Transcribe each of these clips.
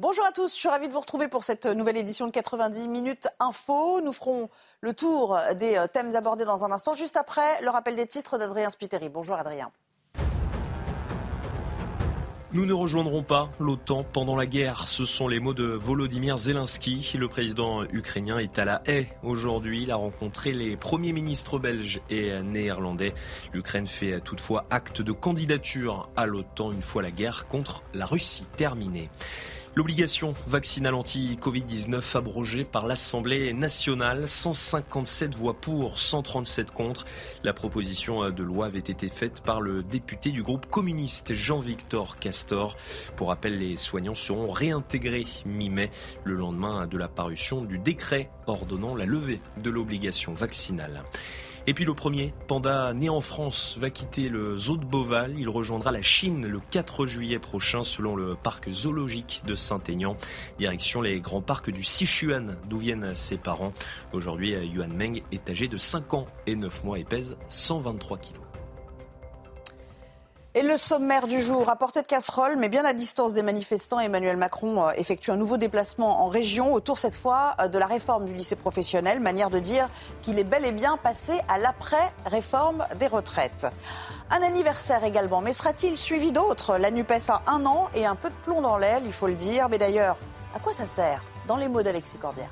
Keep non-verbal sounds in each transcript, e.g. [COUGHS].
Bonjour à tous, je suis ravie de vous retrouver pour cette nouvelle édition de 90 minutes info. Nous ferons le tour des euh, thèmes abordés dans un instant, juste après le rappel des titres d'Adrien Spiteri. Bonjour Adrien. Nous ne rejoindrons pas l'OTAN pendant la guerre. Ce sont les mots de Volodymyr Zelensky. Le président ukrainien est à la haie aujourd'hui. Il a rencontré les premiers ministres belges et néerlandais. L'Ukraine fait toutefois acte de candidature à l'OTAN une fois la guerre contre la Russie terminée. L'obligation vaccinale anti-Covid-19 abrogée par l'Assemblée nationale, 157 voix pour, 137 contre. La proposition de loi avait été faite par le député du groupe communiste Jean-Victor Castor. Pour rappel, les soignants seront réintégrés mi-mai, le lendemain de la parution du décret ordonnant la levée de l'obligation vaccinale. Et puis le premier panda né en France va quitter le zoo de Beauval. Il rejoindra la Chine le 4 juillet prochain selon le parc zoologique de Saint-Aignan. Direction les grands parcs du Sichuan d'où viennent ses parents. Aujourd'hui, Yuan Meng est âgé de 5 ans et 9 mois et pèse 123 kilos. Et le sommaire du jour, à portée de casserole, mais bien à distance des manifestants, Emmanuel Macron euh, effectue un nouveau déplacement en région, autour cette fois euh, de la réforme du lycée professionnel, manière de dire qu'il est bel et bien passé à l'après-réforme des retraites. Un anniversaire également, mais sera-t-il suivi d'autres? La NUPES a un an et un peu de plomb dans l'aile, il faut le dire, mais d'ailleurs, à quoi ça sert? Dans les mots d'Alexis Corbière.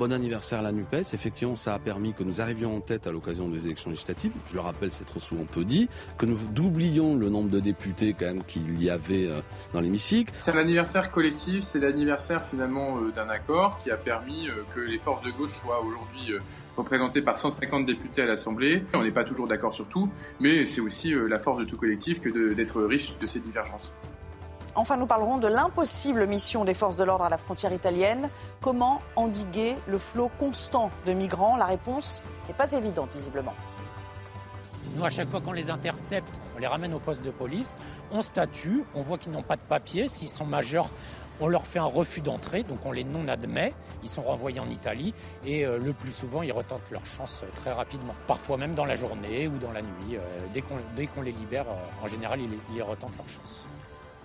Bon anniversaire à la NUPES. Effectivement, ça a permis que nous arrivions en tête à l'occasion des élections législatives. Je le rappelle, c'est trop souvent peu dit. Que nous doublions le nombre de députés quand même qu'il y avait euh, dans l'hémicycle. C'est un anniversaire collectif. C'est l'anniversaire finalement euh, d'un accord qui a permis euh, que les forces de gauche soient aujourd'hui représentées par 150 députés à l'Assemblée. On n'est pas toujours d'accord sur tout, mais c'est aussi la force de tout collectif que d'être riche de ces divergences. Enfin, nous parlerons de l'impossible mission des forces de l'ordre à la frontière italienne. Comment endiguer le flot constant de migrants? La réponse n'est pas évidente, visiblement. Nous, à chaque fois qu'on les intercepte, on les ramène au poste de police, on statue, on voit qu'ils n'ont pas de papier. S'ils sont majeurs, on leur fait un refus d'entrée, donc on les non-admet. Ils sont renvoyés en Italie et euh, le plus souvent, ils retentent leur chance euh, très rapidement. Parfois même dans la journée ou dans la nuit. Euh, dès qu'on les libère, en général, ils, ils retentent leur chance.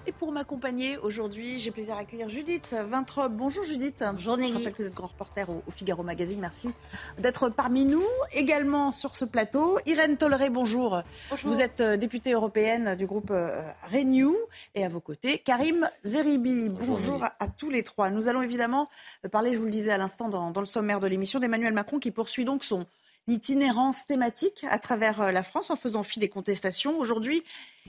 Et pour m'accompagner aujourd'hui, j'ai plaisir à accueillir Judith Vintrobe. Bonjour Judith. Bonjour Je rappelle que vous êtes grand reporter au, Figaro Magazine. Merci d'être parmi nous. Également sur ce plateau, Irène Tolleré, bonjour. bonjour. Vous êtes euh, députée européenne du groupe euh, Renew. Et à vos côtés, Karim Zeribi. Bonjour, à, tous les trois. Nous allons évidemment parler, je vous le disais à l'instant dans, dans le sommaire de l'émission, d'Emmanuel Macron qui poursuit donc son itinérance thématique à travers euh, la France en faisant fi des contestations. Aujourd'hui,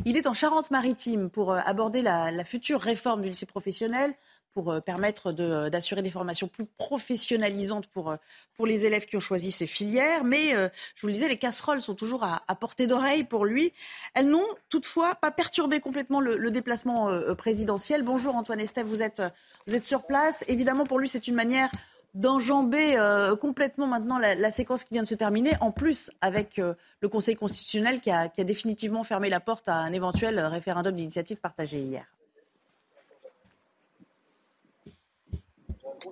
il est en Charente-Maritime pour euh, aborder la, future réforme du lycée professionnel, pour euh, permettre d'assurer des formations plus professionnalisantes pour, les élèves qui ont choisi ces filières. Mais je vous le disais, les casseroles sont toujours à, portée d'oreille pour lui. Elles n'ont toutefois pas perturbé complètement le, déplacement présidentiel. Bonjour Antoine Estève, vous êtes sur place. Évidemment, pour lui, c'est une manière d'enjamber euh, complètement maintenant la, séquence qui vient de se terminer, en plus avec euh, le Conseil constitutionnel qui a, qui a, définitivement fermé la porte à un éventuel référendum d'initiative partagée hier.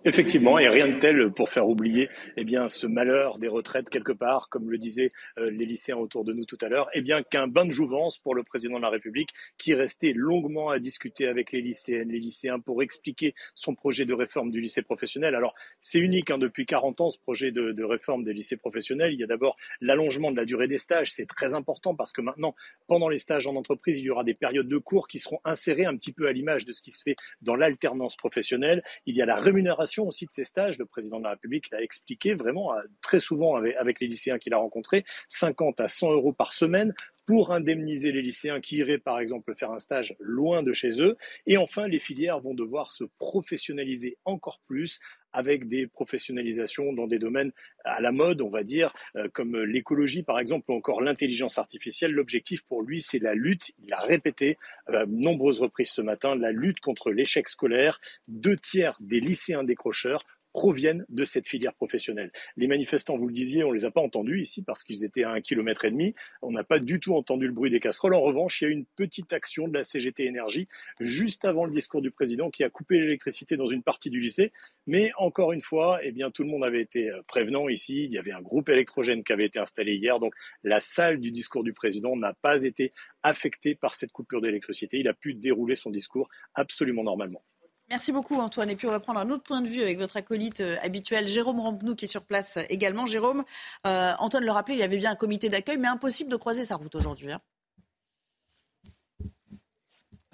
Effectivement, et rien de tel pour faire oublier eh bien, ce malheur des retraites quelque part, comme le disaient euh, les lycéens autour de nous tout à l'heure, eh bien qu'un bain de jouvence pour le président de la République qui restait longuement à discuter avec les lycéennes, les lycéens pour expliquer son projet de réforme du lycée professionnel. Alors c'est unique hein, depuis 40 ans ce projet de, de réforme des lycées professionnels. Il y a d'abord l'allongement de la durée des stages, c'est très important parce que maintenant, pendant les stages en entreprise, il y aura des périodes de cours qui seront insérées un petit peu à l'image de ce qui se fait dans l'alternance professionnelle. Il y a la rémunération aussi de ces stages. Le président de la République l'a expliqué vraiment euh, très souvent avec, les lycéens qu'il a rencontrés, 50 à 100 euros par semaine pour indemniser les lycéens qui iraient par exemple faire un stage loin de chez eux. Et enfin, les filières vont devoir se professionnaliser encore plus avec des professionnalisations dans des domaines à la mode, on va dire, euh, comme l'écologie par exemple, ou encore l'intelligence artificielle. L'objectif pour lui, c'est la lutte, il l'a répété à euh, nombreuses reprises ce matin, la lutte contre l'échec scolaire. Deux tiers des lycéens décrocheurs proviennent de cette filière professionnelle. Les manifestants, vous le disiez, on les a pas entendus ici parce qu'ils étaient à un kilomètre et demi. On n'a pas du tout entendu le bruit des casseroles. En revanche, il y a eu une petite action de la CGT Énergie juste avant le discours du président qui a coupé l'électricité dans une partie du lycée. Mais encore une fois, eh bien, tout le monde avait été euh, prévenant ici. Il y avait un groupe électrogène qui avait été installé hier. Donc, la salle du discours du président n'a pas été affectée par cette coupure d'électricité. Il a pu dérouler son discours absolument normalement. Merci beaucoup Antoine. Et puis on va prendre un autre point de vue avec votre acolyte euh, habituel, Jérôme Rampenou, qui est sur place également. Jérôme, Antoine le rappelait, il y avait bien un comité d'accueil, mais impossible de croiser sa route aujourd'hui. Hein.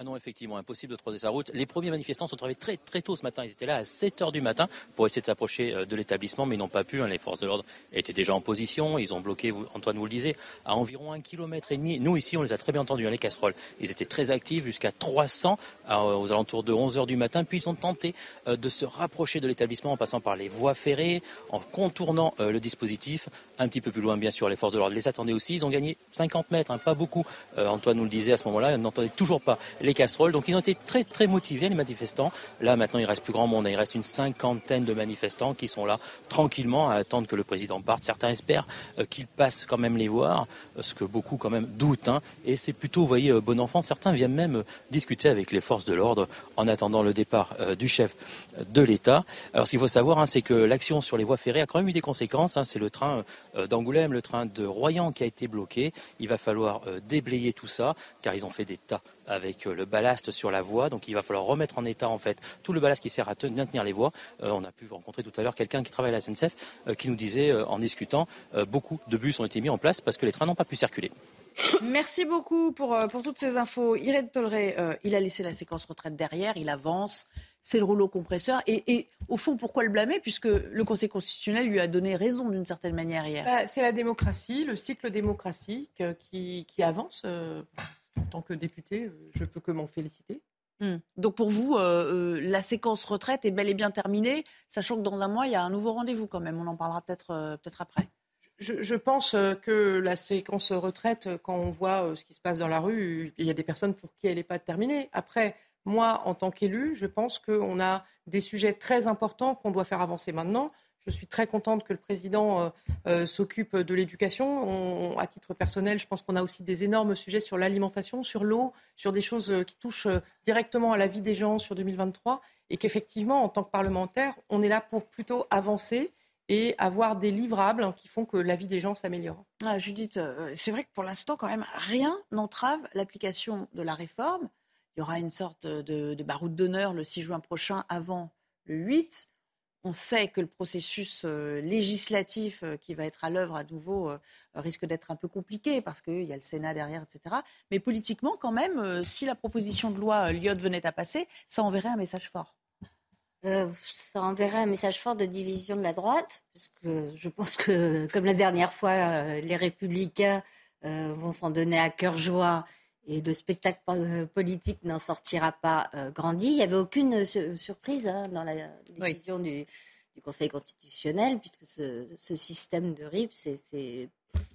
Ah non, effectivement, impossible de croiser sa route. Les premiers manifestants sont arrivés très, très tôt ce matin. Ils étaient là à 7 heures du matin pour essayer de s'approcher euh, de l'établissement, mais ils n'ont pas pu. Hein. Les forces de l'ordre étaient déjà en position. Ils ont bloqué, Antoine vous le disait, à environ un kilomètre et demi. Nous, ici, on les a très bien entendus, hein, les casseroles. Ils étaient très actifs, jusqu'à 300 aux alentours de 11 heures du matin. Puis ils ont tenté euh, de se rapprocher de l'établissement en passant par les voies ferrées, en contournant euh, le dispositif. Un petit peu plus loin, bien sûr, les forces de l'ordre les attendaient aussi. Ils ont gagné 50 mètres, hein, pas beaucoup. Antoine nous le disait à ce moment-là, ils n'entendaient toujours pas les casseroles. Donc ils ont été très très motivés les manifestants. Là maintenant il reste plus grand monde, il reste une cinquantaine de manifestants qui sont là tranquillement à attendre que le président parte. Certains espèrent euh, qu'il passe quand même les voir, euh, ce que beaucoup quand même doutent. Hein. Et c'est plutôt, vous voyez, euh, bon enfant. Certains viennent même discuter avec les forces de l'ordre en attendant le départ du chef de l'État. Alors ce qu'il faut savoir, hein, c'est que l'action sur les voies ferrées a quand même eu des conséquences. Hein. C'est le train d'Angoulême, le train de Royan qui a été bloqué. Il va falloir déblayer tout ça, car ils ont fait des tas avec euh, le ballast sur la voie. Donc il va falloir remettre en état en fait tout le ballast qui sert à maintenir les voies. Euh, on a pu rencontrer tout à l'heure quelqu'un qui travaille à la SNCF euh, qui nous disait en discutant beaucoup de bus ont été mis en place parce que les trains n'ont pas pu circuler. Merci beaucoup pour, pour toutes ces infos. Irène Tolleré, il a laissé la séquence retraite derrière, il avance, c'est le rouleau compresseur. Et, au fond, pourquoi le blâmer? Puisque le Conseil constitutionnel lui a donné raison d'une certaine manière hier. Bah, c'est la démocratie, le cycle démocratique qui, qui avance en tant que député, euh, je peux que m'en féliciter. Hmm. Donc pour vous, euh, euh, la séquence retraite est bel et bien terminée, sachant que dans un mois, il y a un nouveau rendez-vous quand même. On en parlera peut-être peut-être après. Je, pense que la séquence retraite, quand on voit ce qui se passe dans la rue, il y a des personnes pour qui elle n'est pas terminée. Après, moi, en tant qu'élu, je pense qu'on a des sujets très importants qu'on doit faire avancer maintenant. Je suis très contente que le président euh, euh, s'occupe de l'éducation. À titre personnel, je pense qu'on a aussi des énormes sujets sur l'alimentation, sur l'eau, sur des choses euh, qui touchent directement à la vie des gens sur 2023. Et qu'effectivement, en tant que parlementaire, on est là pour plutôt avancer et avoir des livrables qui font que la vie des gens s'améliore. Ah, Judith, c'est vrai que pour l'instant, quand même, rien n'entrave l'application de la réforme. Il y aura une sorte de, de d'honneur le 6 juin prochain avant le 8. On sait que le processus euh, législatif euh, qui va être à l'œuvre à nouveau euh, risque d'être un peu compliqué parce qu'il y a le Sénat derrière, etc. Mais politiquement, quand même, si la proposition de loi Lyot venait à passer, ça enverrait un message fort. ça enverrait un message fort de division de la droite, parce que je pense que, comme la dernière fois, les républicains vont s'en donner à cœur joie et le spectacle euh, politique n'en sortira pas euh, grandi. Il n'y avait aucune surprise hein, dans la décision du, Conseil constitutionnel, puisque ce, système de RIP, c'est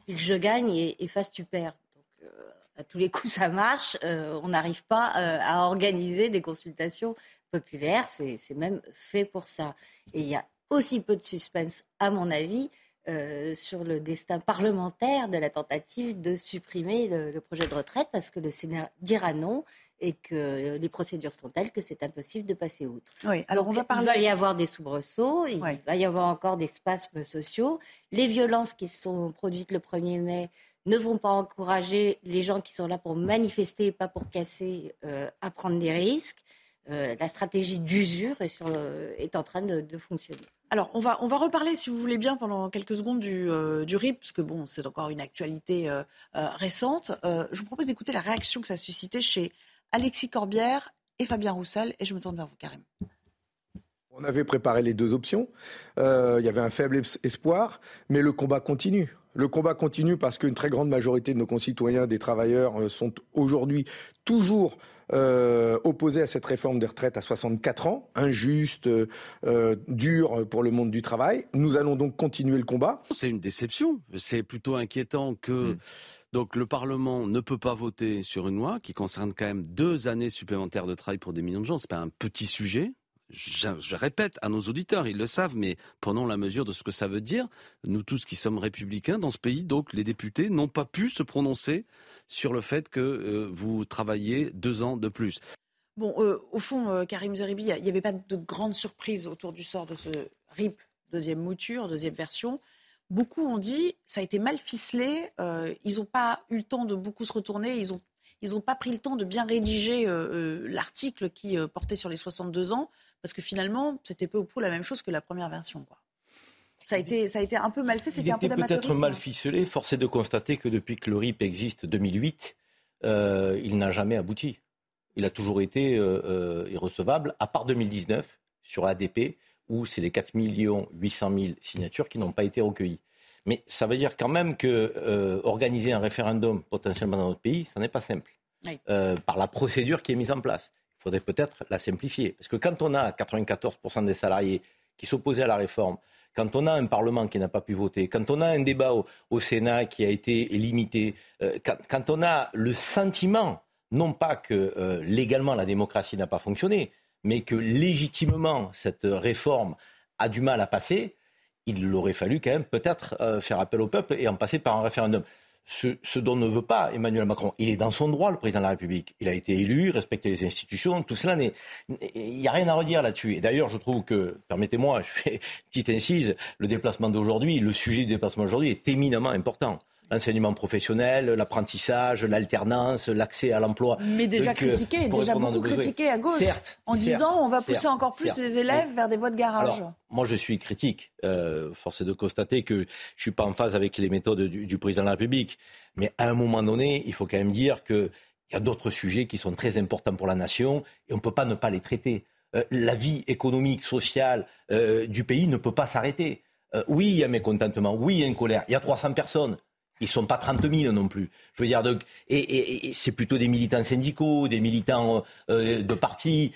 je gagne et, face tu perds. Donc, euh, à tous les coups, [LAUGHS] ça marche. on n'arrive pas à organiser des consultations populaires. C'est même fait pour ça. Et il y a aussi peu de suspense, à mon avis, euh, sur le destin parlementaire de la tentative de supprimer le, projet de retraite parce que le Sénat dira non et que les procédures sont telles que c'est impossible de passer outre. Oui, alors on va parler... Il va y avoir des soubresauts, il va y avoir encore des spasmes sociaux. Les violences qui sont produites le 1er mai ne vont pas encourager les gens qui sont là pour manifester, pas pour casser, euh, à prendre des risques. Euh, la stratégie d'usure est, est, en train de fonctionner. Alors, on va, on va reparler, si vous voulez bien, pendant quelques secondes du, euh, du RIP, parce que bon, c'est encore une actualité euh, euh, récente. je vous propose d'écouter la réaction que ça a suscité chez Alexis Corbière et Fabien Roussel, et je me tourne vers vous, Karim. On avait préparé les deux options. Il y avait un faible espoir, mais le combat continue. Le combat continue parce qu'une très grande majorité de nos concitoyens, des travailleurs, sont aujourd'hui toujours euh, opposé à cette réforme des retraites à 64 ans, injuste, euh, dure pour le monde du travail. Nous allons donc continuer le combat. C'est une déception. C'est plutôt inquiétant que mm. donc le Parlement ne peut pas voter sur une loi qui concerne quand même deux années supplémentaires de travail pour des millions de gens. C'est pas un petit sujet. Je, répète à nos auditeurs, ils le savent, mais prenons la mesure de ce que ça veut dire. Nous tous qui sommes républicains dans ce pays, donc les députés n'ont pas pu se prononcer sur le fait que euh, vous travaillez deux ans de plus. Bon, euh, au fond, euh, Karim Zeribi, il n'y avait pas de grande surprise autour du sort de ce RIP, deuxième mouture, deuxième version. Beaucoup ont dit ça a été mal ficelé, ils n'ont pas eu le temps de beaucoup se retourner, ils n'ont pas pris le temps de bien rédiger l'article qui portait sur les 62 ans, parce que finalement, c'était peu ou prou la même chose que la première version. Quoi. Ça a, été, ça a été un peu mal fait, c'était un peu peut-être mal ficelé. Force est de constater que depuis que le RIP existe 2008, il n'a jamais abouti. Il a toujours été irrecevable, à part 2019, sur ADP, où c'est les 4 800 000 signatures qui n'ont pas été recueillies. Mais ça veut dire quand même que euh, organiser un référendum potentiellement dans notre pays, ça n'est pas simple. Euh, par la procédure qui est mise en place. Faudrait peut-être la simplifier. Parce que quand on a 94% des salariés qui s'opposaient à la réforme, quand on a un Parlement qui n'a pas pu voter, quand on a un débat au, Sénat qui a été limité, euh, quand, on a le sentiment, non pas que légalement la démocratie n'a pas fonctionné, mais que légitimement cette réforme a du mal à passer, il aurait fallu quand même peut-être euh, faire appel au peuple et en passer par un référendum. Ce, dont ne veut pas Emmanuel Macron. Il est dans son droit, le président de la République. Il a été élu, il respecte les institutions, tout cela, il n'y a rien à redire là-dessus. Et d'ailleurs, je trouve que, permettez-moi, [LAUGHS] je fais une petite incise, le déplacement d'aujourd'hui, le sujet du déplacement d'aujourd'hui est éminemment important l'enseignement professionnel, l'apprentissage, l'alternance, l'accès à l'emploi. Mais déjà critiqué, déjà beaucoup critiqué à gauche, en disant on va pousser encore plus les élèves vers des voies de garage. moi, je suis critique. Euh, force est de constater que je ne suis pas en phase avec les méthodes du, président de la République. Mais à un moment donné, il faut quand même dire qu'il y a d'autres sujets qui sont très importants pour la nation et on ne peut pas ne pas les traiter. Euh, la vie économique, sociale euh, du pays ne peut pas s'arrêter. oui, il y a mécontentement, oui, il y a une colère. Il y a 300 personnes. Ils sont pas 30 000 non plus. Je veux dire, donc, et, c'est plutôt des militants syndicaux, des militants euh, de partis.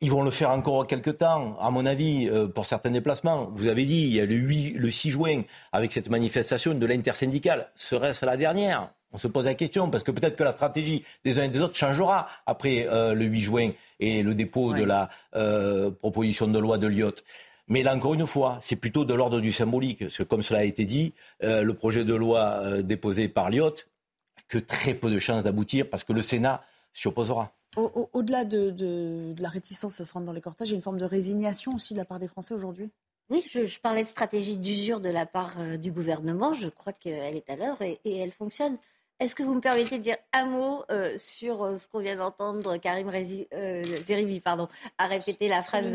Ils vont le faire encore quelques temps, à mon avis, euh, pour certains déplacements. Vous avez dit, il y a le, 8, le 6 juin, avec cette manifestation de l'intersyndicale. Serait-ce la dernière? On se pose la question, parce que peut-être que la stratégie des uns et des autres changera après euh, le 8 juin et le dépôt de la proposition de loi de Lyotte. Mais là, encore une fois, c'est plutôt de l'ordre du symbolique. Parce que, comme cela a été dit, euh, le projet de loi euh, déposé par Lyotte, que très peu de chances d'aboutir parce que le Sénat s'y opposera. Au-delà de, la réticence à se rendre dans les cortèges, il y a une forme de résignation aussi de la part des Français aujourd'hui? Oui, je, parlais de stratégie d'usure de la part euh, du gouvernement. Je crois qu'elle est à l'heure et, elle fonctionne. Est-ce que vous me permettez de dire un mot sur ce qu'on vient d'entendre Karim Zeribi pardon, a répété la phrase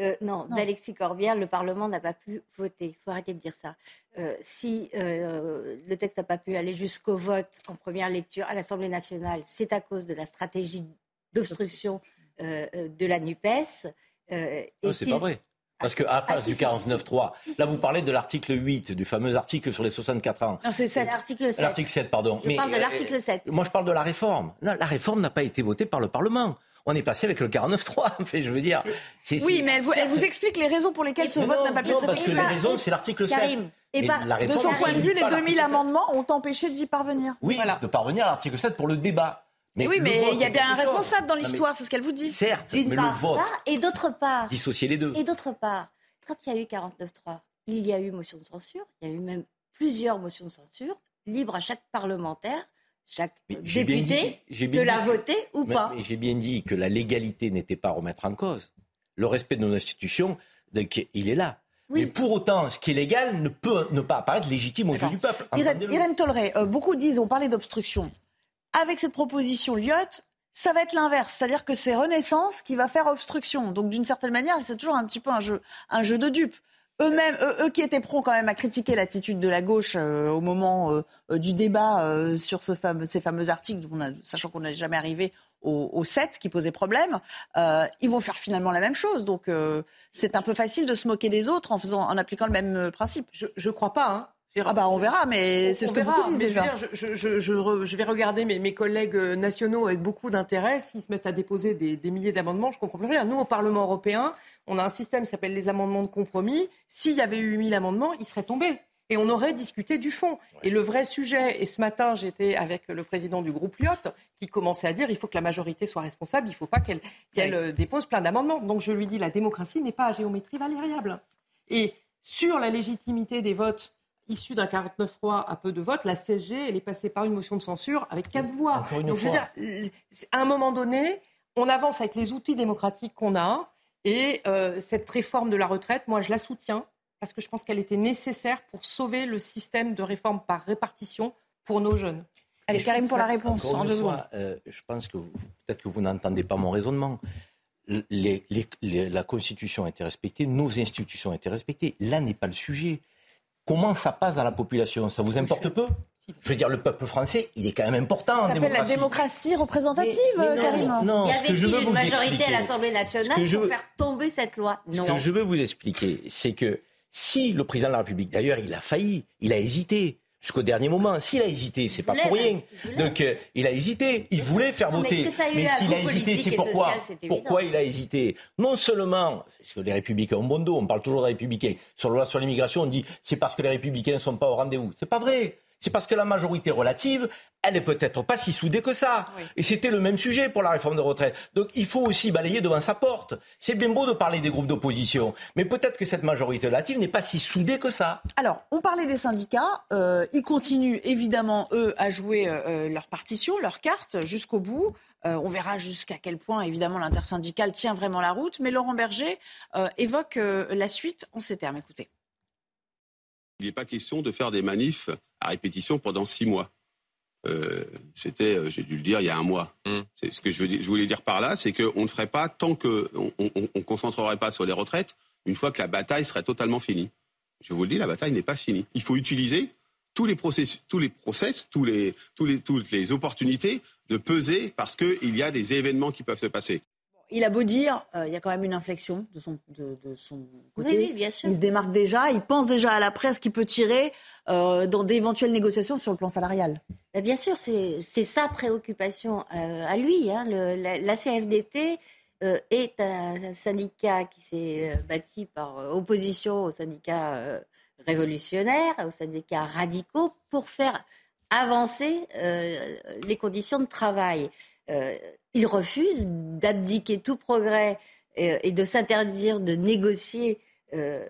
euh, non, d'Alexis Corbière, le Parlement n'a pas pu voter. Il faut arrêter de dire ça. Euh, si euh, le texte n'a pas pu aller jusqu'au vote en première lecture à l'Assemblée nationale, c'est à cause de la stratégie d'obstruction de la NUPES. non, c'est pas vrai. Parce qu'à ah, passe du 49.3, là vous parlez de l'article 8, du fameux article sur les 64 ans. Non, c'est 7. L'article 7. L'article 7, pardon. Je parle de l'article 7. Moi je parle de la réforme. Non, la réforme n'a pas été votée par le Parlement on est passé avec le 49-3. [LAUGHS] Fait, je veux dire. oui, mais elle vous, explique les raisons pour lesquelles ce vote n'a pas pu être parce que les raisons, c'est l'article 7. Et de son point de vue, les 2000 amendements ont empêché d'y parvenir. Oui, de parvenir à l'article 7 pour le débat. Mais oui, mais il y a bien un responsable dans l'histoire, c'est ce qu'elle vous dit. Certes, mais le vote. Ça, et d'autre part. Dissocier les deux. Et d'autre part, quand il y a eu 49-3, il y a eu motion de censure, il y a eu même plusieurs motions de censure, libre à chaque parlementaire chaque député de la voter ou pas. J'ai bien dit que la légalité n'était pas à remettre en cause. Le respect de nos institutions, il est là. Mais pour autant, ce qui est légal ne peut ne pas apparaître légitime aux yeux du peuple. Irène, Tolleret, euh, beaucoup disent, on parlait d'obstruction. Avec cette proposition Lyotte, ça va être l'inverse. C'est-à-dire que c'est Renaissance qui va faire obstruction. Donc d'une certaine manière, c'est toujours un petit peu un jeu, un jeu de dupes eux-mêmes, eux, qui étaient prompts quand même à critiquer l'attitude de la gauche euh, au moment euh, euh, du débat sur ce fameux, ces fameux articles, sachant qu'on n'est jamais arrivé au, 7 qui posait problème, ils vont faire finalement la même chose. Donc c'est un peu facile de se moquer des autres en, faisant, en appliquant le même principe. Je ne crois pas. Hein. Ah bah on verra, mais c'est ce que beaucoup disent déjà. Je, je, je, vais regarder mes, mes collègues nationaux avec beaucoup d'intérêt. S'ils se mettent à déposer des, des milliers d'amendements, je comprends plus rien. Nous, au Parlement européen, on a un système qui s'appelle les amendements de compromis. S'il y avait eu 1000 amendements, ils seraient tombés. Et on aurait discuté du fond. Et le vrai sujet, et ce matin j'étais avec le président du groupe Lyot, qui commençait à dire il faut que la majorité soit responsable, il ne faut pas qu'elle euh, dépose plein d'amendements. Donc je lui dis la démocratie n'est pas à géométrie variable. Et sur la légitimité des votes issus d'un 49-3 à peu de votes, la CSG, elle est passée par une motion de censure avec quatre voix. Donc je veux dire, à un moment donné, on avance avec les outils démocratiques qu'on a. Et euh, cette réforme de la retraite, moi, je la soutiens parce que je pense qu'elle était nécessaire pour sauver le système de réforme par répartition pour nos jeunes. Allez, Karim, pour la réponse, en deux fois, euh, je pense que peut-être que vous n'entendez pas mon raisonnement. la Constitution a été respectée, nos institutions ont été respectées. Là n'est pas le sujet. Comment ça passe à la population? Ça vous importe peu? Je veux dire, le peuple français, il est quand même important. Ça s'appelle la démocratie. représentative, Karim. Non, y avait-il une majorité à l'Assemblée nationale pour faire tomber cette loi. Ce que je veux vous expliquer, c'est que si le président de la République, d'ailleurs, il a failli, il a hésité jusqu'au dernier moment. S'il a hésité, c'est pas pour rien. Donc euh, il a hésité, il voulait faire voter. Mais, s'il a hésité, c'est pourquoi Pourquoi il a hésité Non seulement, parce que les républicains ont bon dos, on parle toujours des républicains. Sur la loi sur l'immigration, on dit c'est parce que les républicains ne sont pas au rendez-vous. C'est pas vrai c'est parce que la majorité relative, elle est peut-être pas si soudée que ça. Et c'était le même sujet pour la réforme de retraite. Donc il faut aussi balayer devant sa porte. C'est bien beau de parler des groupes d'opposition, mais peut-être que cette majorité relative n'est pas si soudée que ça. Alors, on parlait des syndicats. Euh, ils continuent évidemment, eux, à jouer euh, euh, leur partition, leur carte jusqu'au bout. on verra jusqu'à quel point, évidemment, l'intersyndical tient vraiment la route. Mais Laurent Berger évoque la suite en ces termes. Écoutez. Il n'est pas question de faire des manifs à répétition pendant six mois. Euh, c'était, euh, j'ai dû le dire, il y a un mois. C'est ce que je, je, voulais dire par là, c'est qu'on ne ferait pas tant qu'on ne concentrerait pas sur les retraites une fois que la bataille serait totalement finie. Je vous le dis, la bataille n'est pas finie. Il faut utiliser tous les process, tous les process, tous les, tous les, toutes les opportunités de peser parce qu'il y a des événements qui peuvent se passer. Il a beau dire, euh, il y a quand même une inflexion de son, de, son côté. Oui, bien sûr. Il se démarque déjà, il pense déjà à la presse qu'il peut tirer euh, dans d'éventuelles négociations sur le plan salarial. bien sûr, c'est sa préoccupation euh, à lui. Hein. la, CFDT est un, syndicat qui s'est bâti par opposition aux syndicats révolutionnaires, aux syndicats radicaux, pour faire avancer les conditions de travail il refuse d'abdiquer tout progrès euh, et de s'interdire de négocier euh,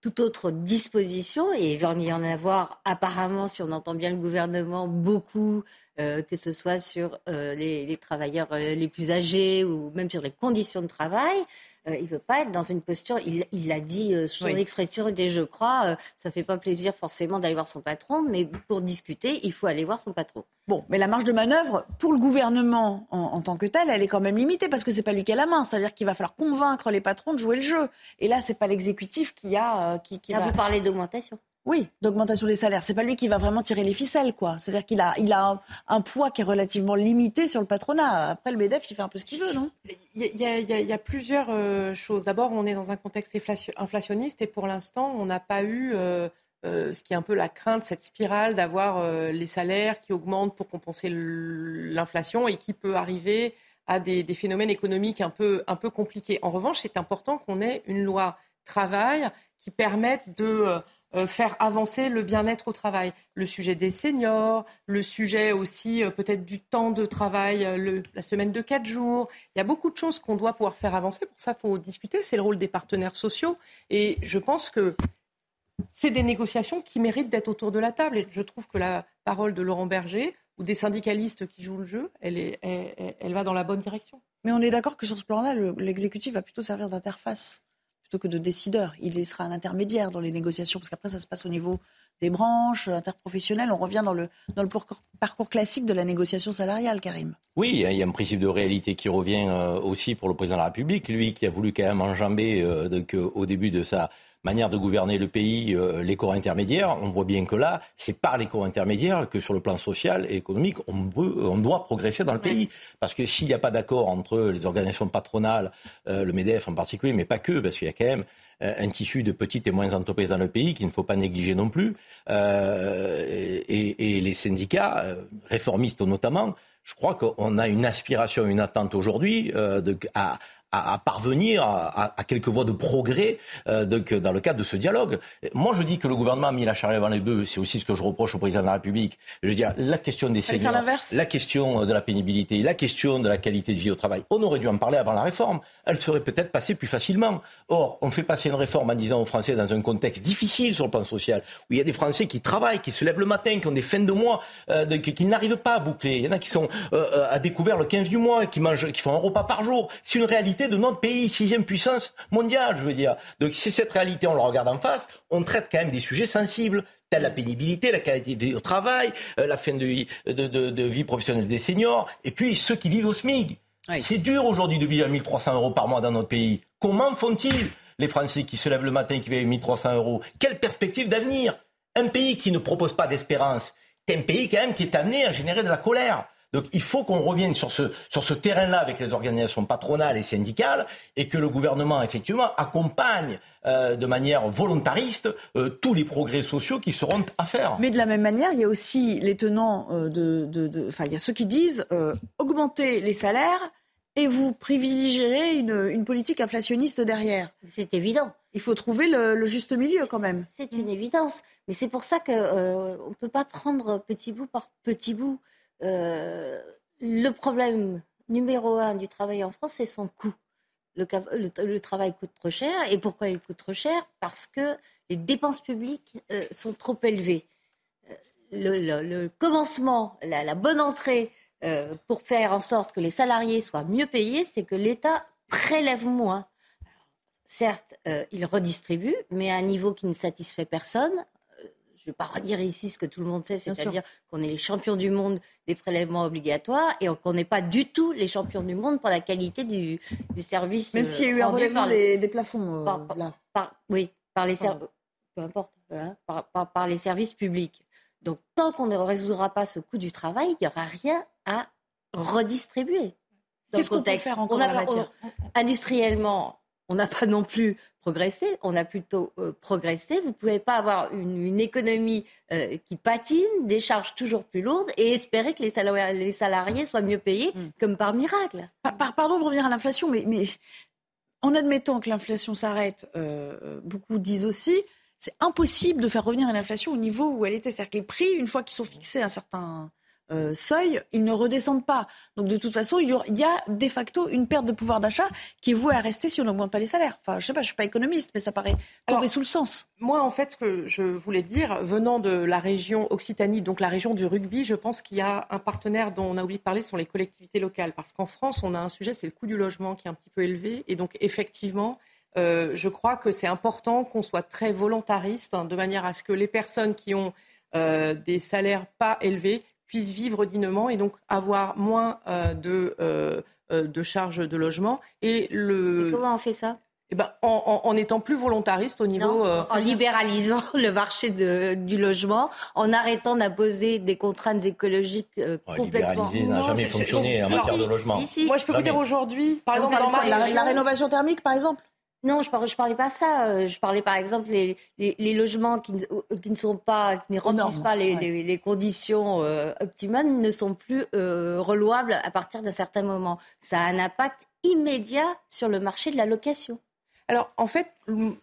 toute autre disposition, et il va y en avoir apparemment, si on entend bien le gouvernement, beaucoup, que ce soit sur les, travailleurs les plus âgés ou même sur les conditions de travail. il ne veut pas être dans une posture, il l'a dit sous une expression et je crois, ça ne fait pas plaisir forcément d'aller voir son patron, mais pour discuter, il faut aller voir son patron. Bon, mais la marge de manœuvre pour le gouvernement en, tant que tel, elle est quand même limitée parce que c'est pas lui qui a la main. C'est-à-dire qu'il va falloir convaincre les patrons de jouer le jeu. Et là, c'est pas l'exécutif qui a euh, qui, qui va. Vous parlez d'augmentation. Oui, d'augmentation des salaires. C'est pas lui qui va vraiment tirer les ficelles, quoi. C'est-à-dire qu'il a, il a un, poids qui est relativement limité sur le patronat. Après, le Medef, il fait un peu ce qu'il veut, non? Il y, a, plusieurs euh, choses. D'abord, on est dans un contexte inflationniste et pour l'instant, on n'a pas eu euh, euh, ce qui est un peu la crainte, cette spirale d'avoir les salaires qui augmentent pour compenser l'inflation et qui peut arriver à des, phénomènes économiques un peu, un peu compliqués. En revanche, c'est important qu'on ait une loi travail qui permette de faire avancer le bien-être au travail. Le sujet des seniors, le sujet aussi peut-être du temps de travail, la semaine de quatre jours. Il y a beaucoup de choses qu'on doit pouvoir faire avancer. Pour ça, il faut discuter. C'est le rôle des partenaires sociaux. Et je pense que c'est des négociations qui méritent d'être autour de la table. Et je trouve que la parole de Laurent Berger ou des syndicalistes qui jouent le jeu, elle, va dans la bonne direction. Mais on est d'accord que sur ce plan-là, l'exécutif va plutôt servir d'interface que de décideur. Il sera un intermédiaire dans les négociations, parce qu'après, ça se passe au niveau des branches interprofessionnelles. On revient dans le, parcours, classique de la négociation salariale, Karim. Oui, il y a un principe de réalité qui revient euh, aussi pour le président de la République, lui qui a voulu quand même enjamber euh, euh, au début de sa manière de gouverner le pays, euh, les corps intermédiaires, on voit bien que là, c'est par les corps intermédiaires que sur le plan social et économique, on, peut, on doit progresser dans le pays. Parce que s'il n'y a pas d'accord entre les organisations patronales, euh, le MEDEF en particulier, mais pas que, parce qu'il y a quand même euh, un tissu de petites et moyennes entreprises dans le pays qu'il ne faut pas négliger non plus, et, et, les syndicats, réformistes notamment, je crois qu'on a une aspiration, une attente aujourd'hui à, à, parvenir à, quelques voies de progrès euh, dans le cadre de ce dialogue. Moi, je dis que le gouvernement a mis la charrue avant les bœufs. C'est aussi ce que je reproche au président de la République. Je veux dire, la question des seniors, la question de la pénibilité, la question de la qualité de vie au travail, on aurait dû en parler avant la réforme. Elle serait peut-être passée plus facilement. Or, on fait passer une réforme en disant aux Français dans un contexte difficile sur le plan social, où il y a des Français qui travaillent, qui se lèvent le matin, qui ont des fins de mois, euh, qui, n'arrivent pas à boucler. Il y en a qui sont euh, à découvert le 15 du mois, qui mangent, qui font un repas par jour. C'est une réalité réalité de notre pays, sixième puissance mondiale, je veux dire. Donc si cette réalité, on le regarde en face, on traite quand même des sujets sensibles, tels la pénibilité, la qualité au travail, euh, la fin de, de, vie professionnelle des seniors, et puis ceux qui vivent au SMIC. C'est dur aujourd'hui de vivre à 1300 euros par mois dans notre pays. Comment font-ils les Français qui se lèvent le matin et qui vivent à 1300 euros? Quelle perspective d'avenir? Un pays qui ne propose pas d'espérance, c'est un pays quand même qui est amené à générer de la colère. Donc il faut qu'on revienne sur ce, sur ce terrain-là avec les organisations patronales et syndicales et que le gouvernement, effectivement, accompagne euh, de manière volontariste euh, tous les progrès sociaux qui seront à faire. Mais de la même manière, il y a aussi les tenants euh, de... enfin, il y a ceux qui disent augmenter les salaires et vous privilégierez une, une politique inflationniste derrière. C'est évident. Il faut trouver le, le, juste milieu quand même. C'est une évidence. Mais c'est pour ça qu'on ne peut pas prendre petit bout par petit bout. Euh, le problème numéro un du travail en France, c'est son coût. Le, travail coûte trop cher. Et pourquoi il coûte trop cher? Parce que les dépenses publiques euh, sont trop élevées. Euh, le, commencement, la, bonne entrée pour faire en sorte que les salariés soient mieux payés, c'est que l'État prélève moins. certes, il redistribue, mais à un niveau qui ne satisfait personne je ne vais pas redire ici ce que tout le monde sait, c'est-à-dire qu'on est les champions du monde des prélèvements obligatoires et qu'on n'est pas du tout les champions du monde pour la qualité du, service. Même s'il y a eu un relèvement des, plafonds. Euh, là. oui, par les services. Peu importe, hein, par, les services publics. Donc, tant qu'on ne résoudra pas ce coût du travail, il n'y aura rien à redistribuer. Qu'est-ce qu'on peut faire encore en matière? Industriellement, on n'a pas non plus progressé, on a plutôt euh, progressé. Vous ne pouvez pas avoir une, économie euh, qui patine, des charges toujours plus lourdes et espérer que les salariés, soient mieux payés mm. comme par miracle. pardon de revenir à l'inflation, mais, en admettant que l'inflation s'arrête, euh, beaucoup disent aussi, c'est impossible de faire revenir l'inflation au niveau où elle était. C'est-à-dire que les prix, une fois qu'ils sont fixés à un certain euh, seuil, ils ne redescendent pas. Donc de toute façon, il y, a de facto une perte de pouvoir d'achat qui est vouée à rester si on n'augmente pas les salaires. Enfin, je sais pas, je suis pas économiste, mais ça paraît tomber sous le sens. Moi, en fait, ce que je voulais dire, venant de la région Occitanie, donc la région du rugby, je pense qu'il y a un partenaire dont on a oublié de parler, ce sont les collectivités locales. Parce qu'en France, on a un sujet, c'est le coût du logement qui est un petit peu élevé. Et donc, effectivement, euh, je crois que c'est important qu'on soit très volontariste, hein, de manière à ce que les personnes qui ont euh, des salaires pas élevés puissent vivre dignement et donc avoir moins euh, de, euh, euh, de charges de logement. Et, le... comment on fait ça? Eh ben, en, étant plus volontariste au niveau. en libéralisant [LAUGHS] le marché de, du logement, en arrêtant d'imposer des contraintes écologiques complètement. Libéraliser n'a jamais fonctionné en matière de logement. Moi, je peux vous dire aujourd'hui, par exemple, dans ma la rénovation thermique, par exemple non, je parlais, je parlais pas ça. Euh, je parlais par exemple les, les, logements qui ne, euh, qui ne sont pas, qui ne remplissent pas les, les, conditions euh, optimales ne sont plus relouables à partir d'un certain moment. Ça a un impact immédiat sur le marché de la location. Alors, en fait,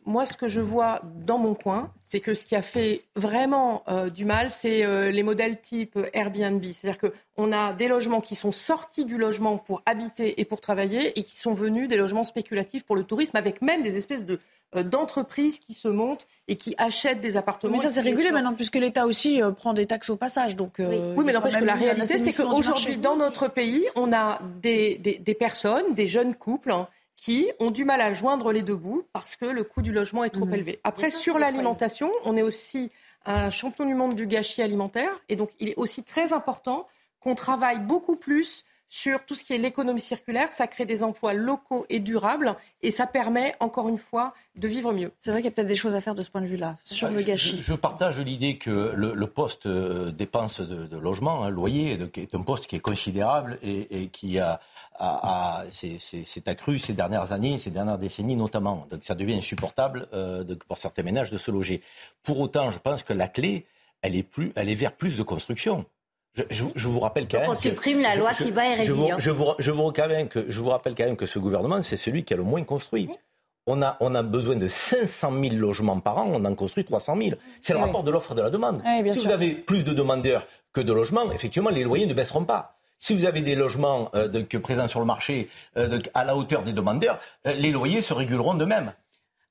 moi, ce que je vois dans mon coin, c'est que ce qui a fait vraiment euh, du mal, c'est euh, les modèles type Airbnb. C'est-à-dire qu'on a des logements qui sont sortis du logement pour habiter et pour travailler et qui sont venus des logements spéculatifs pour le tourisme, avec même des espèces de, euh, d'entreprises qui se montent et qui achètent des appartements. Mais ça, c'est régulé maintenant, puisque l'État aussi prend des taxes au passage. Donc, oui. mais n'empêche que la réalité, c'est qu'aujourd'hui, dans notre pays, on a des, des, personnes, des jeunes couples, hein, qui ont du mal à joindre les deux bouts parce que le coût du logement est trop mmh. élevé. Après, sur l'alimentation, on est aussi un champion du monde du gâchis alimentaire et donc il est aussi très important qu'on travaille beaucoup plus sur tout ce qui est l'économie circulaire. Ça crée des emplois locaux et durables et ça permet, encore une fois, de vivre mieux. C'est vrai qu'il y a peut-être des choses à faire de ce point de vue-là, sur euh, le gâchis. Je, partage l'idée que le, poste euh, dépense de, logement, un loyer, est un poste qui est considérable et, qui a, s'est accru ces dernières années, ces dernières décennies notamment. Donc ça devient insupportable euh, pour certains ménages de se loger. Pour autant, je pense que la clé, elle est, plus, elle est vers plus de construction. Je, vous rappelle quand même. On supprime la loi qui va et résilience. Je vous, je, vous, que, je vous rappelle quand même que ce gouvernement, c'est celui qui a le moins construit. On a, on a, besoin de 500 000 logements par an, on en construit 300 000. C'est le rapport de l'offre et de la demande. si vous avez plus de demandeurs que de logements, effectivement, les loyers ne baisseront pas. Si vous avez des logements euh, présents sur le marché euh, à la hauteur des demandeurs, euh, les loyers se réguleront de même.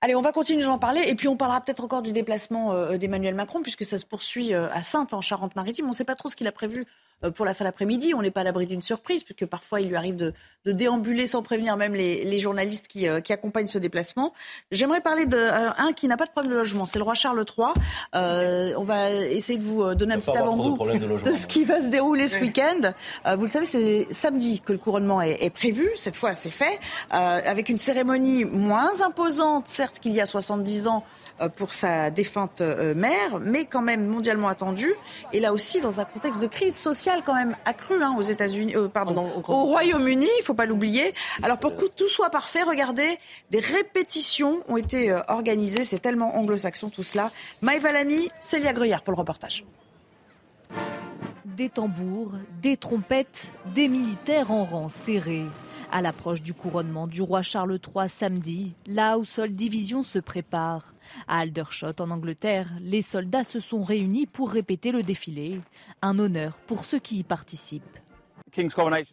Allez, on va continuer d'en parler et puis on parlera peut-être encore du déplacement euh, d'Emmanuel Macron puisque ça se poursuit euh, à Sainte en Charente-Maritime. On ne sait pas trop ce qu'il a prévu euh, pour la fin d'après-midi. On n'est pas à l'abri d'une surprise, puisque parfois il lui arrive de, déambuler sans prévenir même les, journalistes qui, euh, qui, accompagnent ce déplacement. J'aimerais parler d'un euh, qui n'a pas de problème de logement, c'est le roi Charles III. on va essayer de vous donner un petit avant-goût de, [LAUGHS] ce qui va se dérouler ce week-end. vous le savez, c'est samedi que le couronnement est, est prévu. Cette fois, c'est fait, avec une cérémonie moins imposante, certes qu'il y a 70 ans euh, pour sa défunte euh, mère, mais quand même mondialement attendue. Et là aussi, dans un contexte de crise sociale quand même accrue hein, aux États-Unis, euh, pardon, au, Royaume-Uni, il ne faut pas l'oublier. Alors pour que tout soit parfait, regardez, des répétitions ont été organisées. C'est tellement anglo-saxon tout cela. Maïva Lamy, Célia Gruyère pour le reportage. Des tambours, des trompettes, des militaires en rang serré. À l'approche du couronnement du roi Charles III samedi, la Household Division se prépare. À Aldershot, en Angleterre, les soldats se sont réunis pour répéter le défilé. Un honneur pour ceux qui y participent.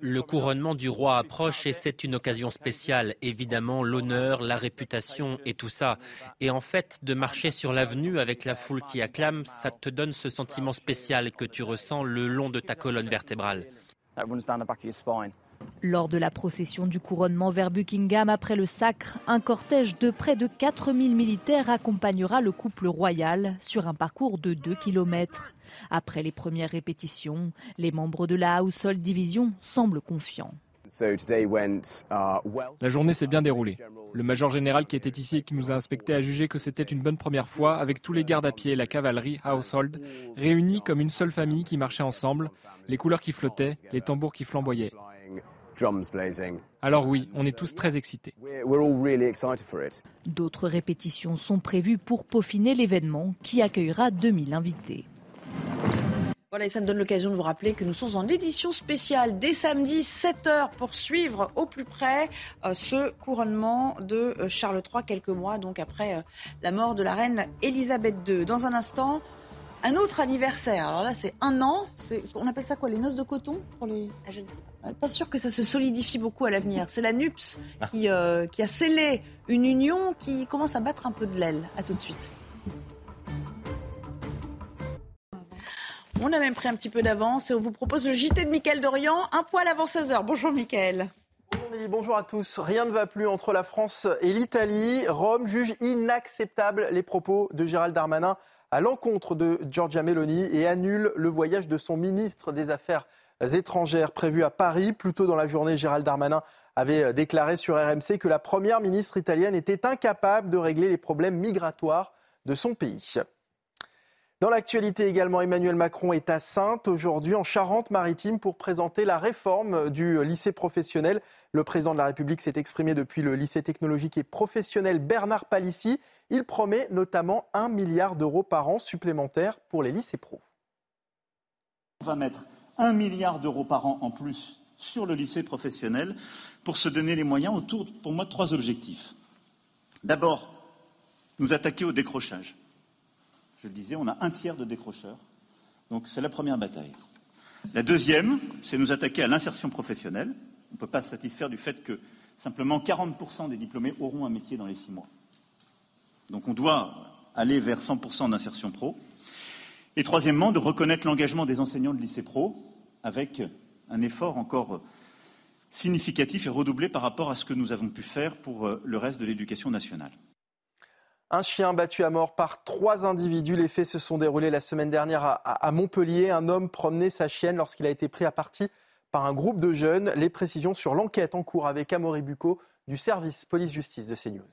Le couronnement du roi approche et c'est une occasion spéciale. Évidemment, l'honneur, la réputation et tout ça. Et en fait, de marcher sur l'avenue avec la foule qui acclame, ça te donne ce sentiment spécial que tu ressens le long de ta colonne vertébrale. Lors de la procession du couronnement vers Buckingham après le sacre, un cortège de près de 4000 militaires accompagnera le couple royal sur un parcours de 2 km. Après les premières répétitions, les membres de la Household Division semblent confiants. La journée s'est bien déroulée. Le major général qui était ici et qui nous a inspectés a jugé que c'était une bonne première fois avec tous les gardes à pied, la cavalerie, household, réunis comme une seule famille qui marchait ensemble, les couleurs qui flottaient, les tambours qui flamboyaient. Alors oui, on est tous très excités. D'autres répétitions sont prévues pour peaufiner l'événement qui accueillera 2000 invités. Voilà, et ça me donne l'occasion de vous rappeler que nous sommes en édition spéciale dès samedi 7h pour suivre au plus près euh, ce couronnement de euh, Charles III, quelques mois donc après euh, la mort de la reine Elisabeth II. Dans un instant, un autre anniversaire. Alors là, c'est un an. On appelle ça quoi Les noces de coton pour les... Ah, pas sûr que ça se solidifie beaucoup à l'avenir. C'est la NUPS ah. qui, euh, qui a scellé une union qui commence à battre un peu de l'aile. À tout de suite. On a même pris un petit peu d'avance et on vous propose le JT de Mickaël Dorian, un poil avant 16h. Bonjour Mickaël. Bonjour bonjour à tous. Rien ne va plus entre la France et l'Italie. Rome juge inacceptable les propos de Gérald Darmanin à l'encontre de Giorgia Meloni et annule le voyage de son ministre des Affaires étrangères prévu à Paris. Plus tôt dans la journée, Gérald Darmanin avait déclaré sur RMC que la première ministre italienne était incapable de régler les problèmes migratoires de son pays. Dans l'actualité également, Emmanuel Macron est à Sainte aujourd'hui en Charente-Maritime pour présenter la réforme du lycée professionnel. Le président de la République s'est exprimé depuis le lycée technologique et professionnel Bernard Palissy. Il promet notamment un milliard d'euros par an supplémentaires pour les lycées pro. On va mettre un milliard d'euros par an en plus sur le lycée professionnel pour se donner les moyens autour, pour moi, de trois objectifs. D'abord, nous attaquer au décrochage je le disais, on a un tiers de décrocheurs. Donc c'est la première bataille. La deuxième, c'est nous attaquer à l'insertion professionnelle. On ne peut pas se satisfaire du fait que simplement 40% des diplômés auront un métier dans les six mois. Donc on doit aller vers 100% d'insertion pro. Et troisièmement, de reconnaître l'engagement des enseignants de lycée pro avec un effort encore significatif et redoublé par rapport à ce que nous avons pu faire pour euh, le reste de l'éducation nationale. Un chien battu à mort par trois individus. Les faits se sont déroulés la semaine dernière à, Montpellier. Un homme promenait sa chienne lorsqu'il a été pris à partie par un groupe de jeunes. Les précisions sur l'enquête en cours avec Amaury Bucco du service police-justice de CNews.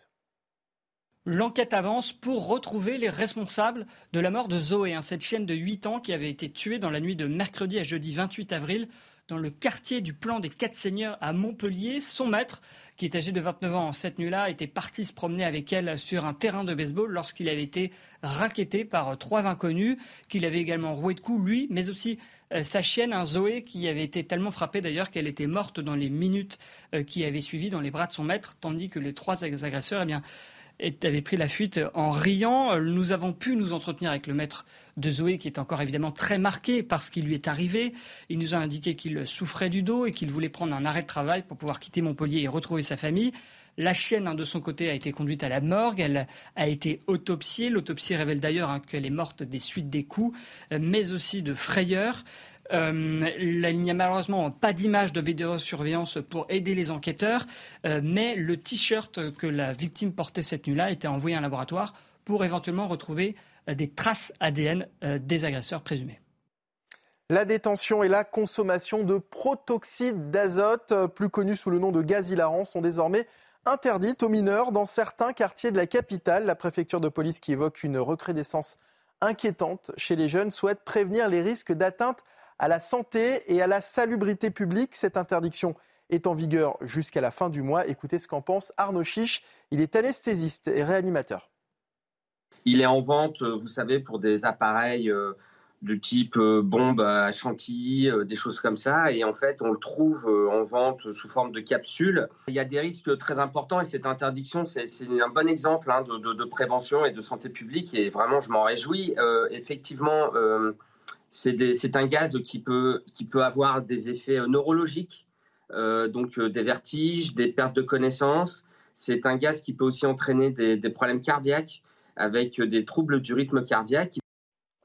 L'enquête avance pour retrouver les responsables de la mort de Zoé, hein, cette chienne de 8 ans qui avait été tuée dans la nuit de mercredi à jeudi 28 avril dans le quartier du plan des Quatre Seigneurs à Montpellier. Son maître, qui est âgé de 29 ans cette nuit-là, était parti se promener avec elle sur un terrain de baseball lorsqu'il avait été raquetté par trois inconnus, qu'il avait également roué de coups, lui, mais aussi euh, sa chienne, un Zoé, qui avait été tellement frappée d'ailleurs qu'elle était morte dans les minutes euh, qui avaient suivi dans les bras de son maître, tandis que les trois agresseurs, eh bien, avait pris la fuite en riant. Nous avons pu nous entretenir avec le maître de Zoé, qui est encore évidemment très marqué par ce qui lui est arrivé. Il nous a indiqué qu'il souffrait du dos et qu'il voulait prendre un arrêt de travail pour pouvoir quitter Montpellier et retrouver sa famille. La chienne, hein, de son côté, a été conduite à la morgue. Elle a été autopsiée. L'autopsie révèle d'ailleurs hein, qu'elle est morte des suites des coups, euh, mais aussi de frayeurs. Euh, il n'y a malheureusement pas d'image de vidéosurveillance pour aider les enquêteurs, euh, mais le t-shirt que la victime portait cette nuit-là été envoyé à un laboratoire pour éventuellement retrouver des traces ADN des agresseurs présumés. La détention et la consommation de protoxyde d'azote, plus connu sous le nom de gaz hilarant, sont désormais interdites aux mineurs dans certains quartiers de la capitale. La préfecture de police qui évoque une recrudescence inquiétante chez les jeunes souhaite prévenir les risques d'atteinte à la santé et à la salubrité publique. Cette interdiction est en vigueur jusqu'à la fin du mois. Écoutez ce qu'en pense Arnaud Chiche. Il est anesthésiste et réanimateur. Il est en vente, vous savez, pour des appareils euh, de type euh, bombe à chantilly, euh, des choses comme ça. Et en fait, on le trouve euh, en vente sous forme de capsules. Il y a des risques très importants et cette interdiction, c'est un bon exemple hein, de, prévention et de santé publique. Et vraiment, je m'en réjouis. effectivement, c'est un gaz qui peut, avoir des effets neurologiques, donc des vertiges, des pertes de connaissance. C'est un gaz qui peut aussi entraîner des, problèmes cardiaques avec des troubles du rythme cardiaque.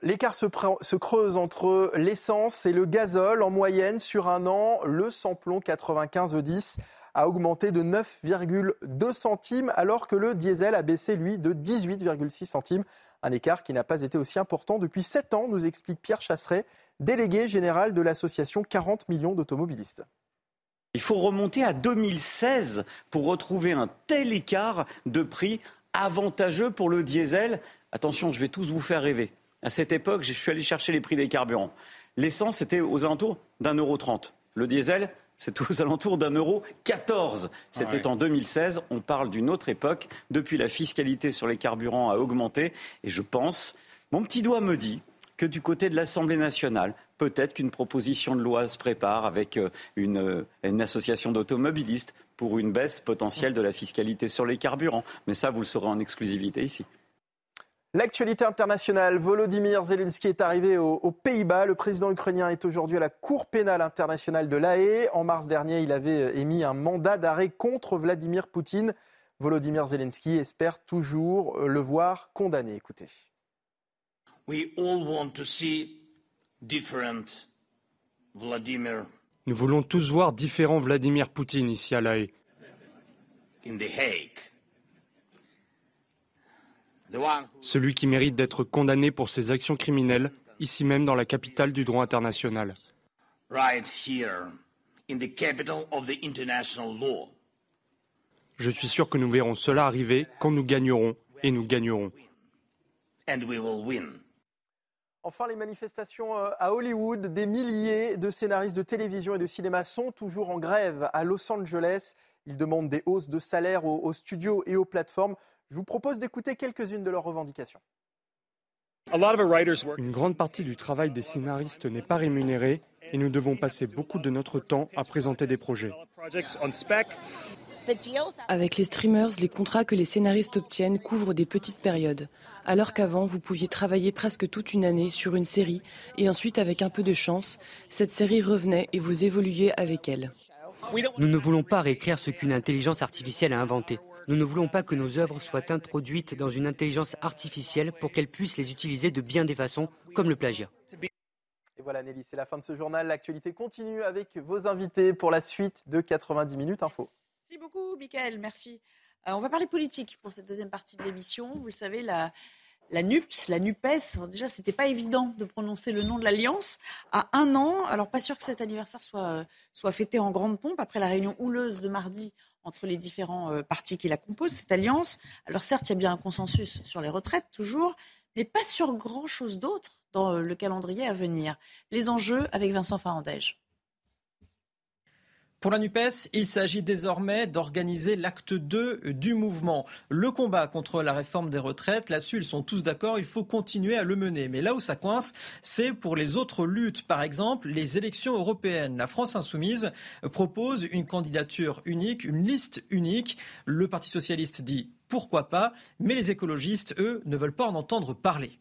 L'écart se, creuse entre l'essence et le gazole. En moyenne, sur un an, le samplon 95E10 a augmenté de 9,2 centimes, alors que le diesel a baissé, lui, de 18,6 centimes. Un écart qui n'a pas été aussi important depuis 7 ans, nous explique Pierre Chasseret, délégué général de l'association 40 millions d'automobilistes. Il faut remonter à 2016 pour retrouver un tel écart de prix avantageux pour le diesel. Attention, je vais tous vous faire rêver. À cette époque, je suis allé chercher les prix des carburants. L'essence était aux alentours d'un euro trente. Le diesel, c'est aux alentours d'un euro 14. C'était en 2016. On parle d'une autre époque. Depuis, la fiscalité sur les carburants a augmenté. Et je pense, mon petit doigt me dit que du côté de l'Assemblée nationale, peut-être qu'une proposition de loi se prépare avec euh, une, euh, une association d'automobilistes pour une baisse potentielle de la fiscalité sur les carburants. Mais ça, vous le saurez en exclusivité ici. L'actualité internationale, Volodymyr Zelensky est arrivé aux, Pays-Bas. Le président ukrainien est aujourd'hui à la Cour pénale internationale de l'AE. En mars dernier, il avait euh, émis un mandat d'arrêt contre Vladimir Poutine. Volodymyr Zelensky espère toujours euh, le voir condamné. Écoutez. Nous voulons tous voir différents Vladimir Poutine ici à l'AE. Celui qui mérite d'être condamné pour ses actions criminelles, ici même dans la capitale du droit international. Je suis sûr que nous verrons cela arriver quand nous gagnerons, et nous gagnerons. Enfin, les manifestations euh, à Hollywood, des milliers de scénaristes de télévision et de cinéma sont toujours en grève à Los Angeles. Ils demandent des hausses de salaire aux studios et aux plateformes. Je vous propose d'écouter quelques-unes de leurs revendications. Une grande partie du travail des scénaristes n'est pas rémunérée et nous devons passer beaucoup de notre temps à présenter des projets. Avec les streamers, les contrats que les scénaristes obtiennent couvrent des petites périodes, alors qu'avant, vous pouviez travailler presque toute une année sur une série et ensuite, avec un peu de chance, cette série revenait et vous évoluiez avec elle. Nous ne voulons pas réécrire ce qu'une intelligence artificielle a inventé. Nous ne voulons pas que nos œuvres soient introduites dans une intelligence artificielle pour qu'elle puisse les utiliser de bien des façons, comme le plagiat. Et voilà Nelly, c'est la fin de ce journal. L'actualité continue avec vos invités pour la suite de 90 minutes info. Merci beaucoup, Michael. Merci. Euh, on va parler politique pour cette deuxième partie de l'émission. Vous le savez, la, la NUPS, la NUPES, déjà, c'était pas évident de prononcer le nom de l'Alliance à un an. Alors, pas sûr que cet anniversaire soit, euh, soit fêté en grande pompe après la réunion houleuse de mardi entre les différents euh, partis qui la composent, cette alliance. Alors certes, il y a bien un consensus sur les retraites, toujours, mais pas sur grand-chose d'autre dans euh, le calendrier à venir. Les enjeux avec Vincent Farandège. Pour la NUPES, il s'agit désormais d'organiser l'acte 2 du mouvement. Le combat contre la réforme des retraites, là-dessus, ils sont tous d'accord, il faut continuer à le mener. Mais là où ça coince, c'est pour les autres luttes. Par exemple, les élections européennes. La France insoumise propose une candidature unique, une liste unique. Le Parti socialiste dit pourquoi pas, mais les écologistes, eux, ne veulent pas en entendre parler.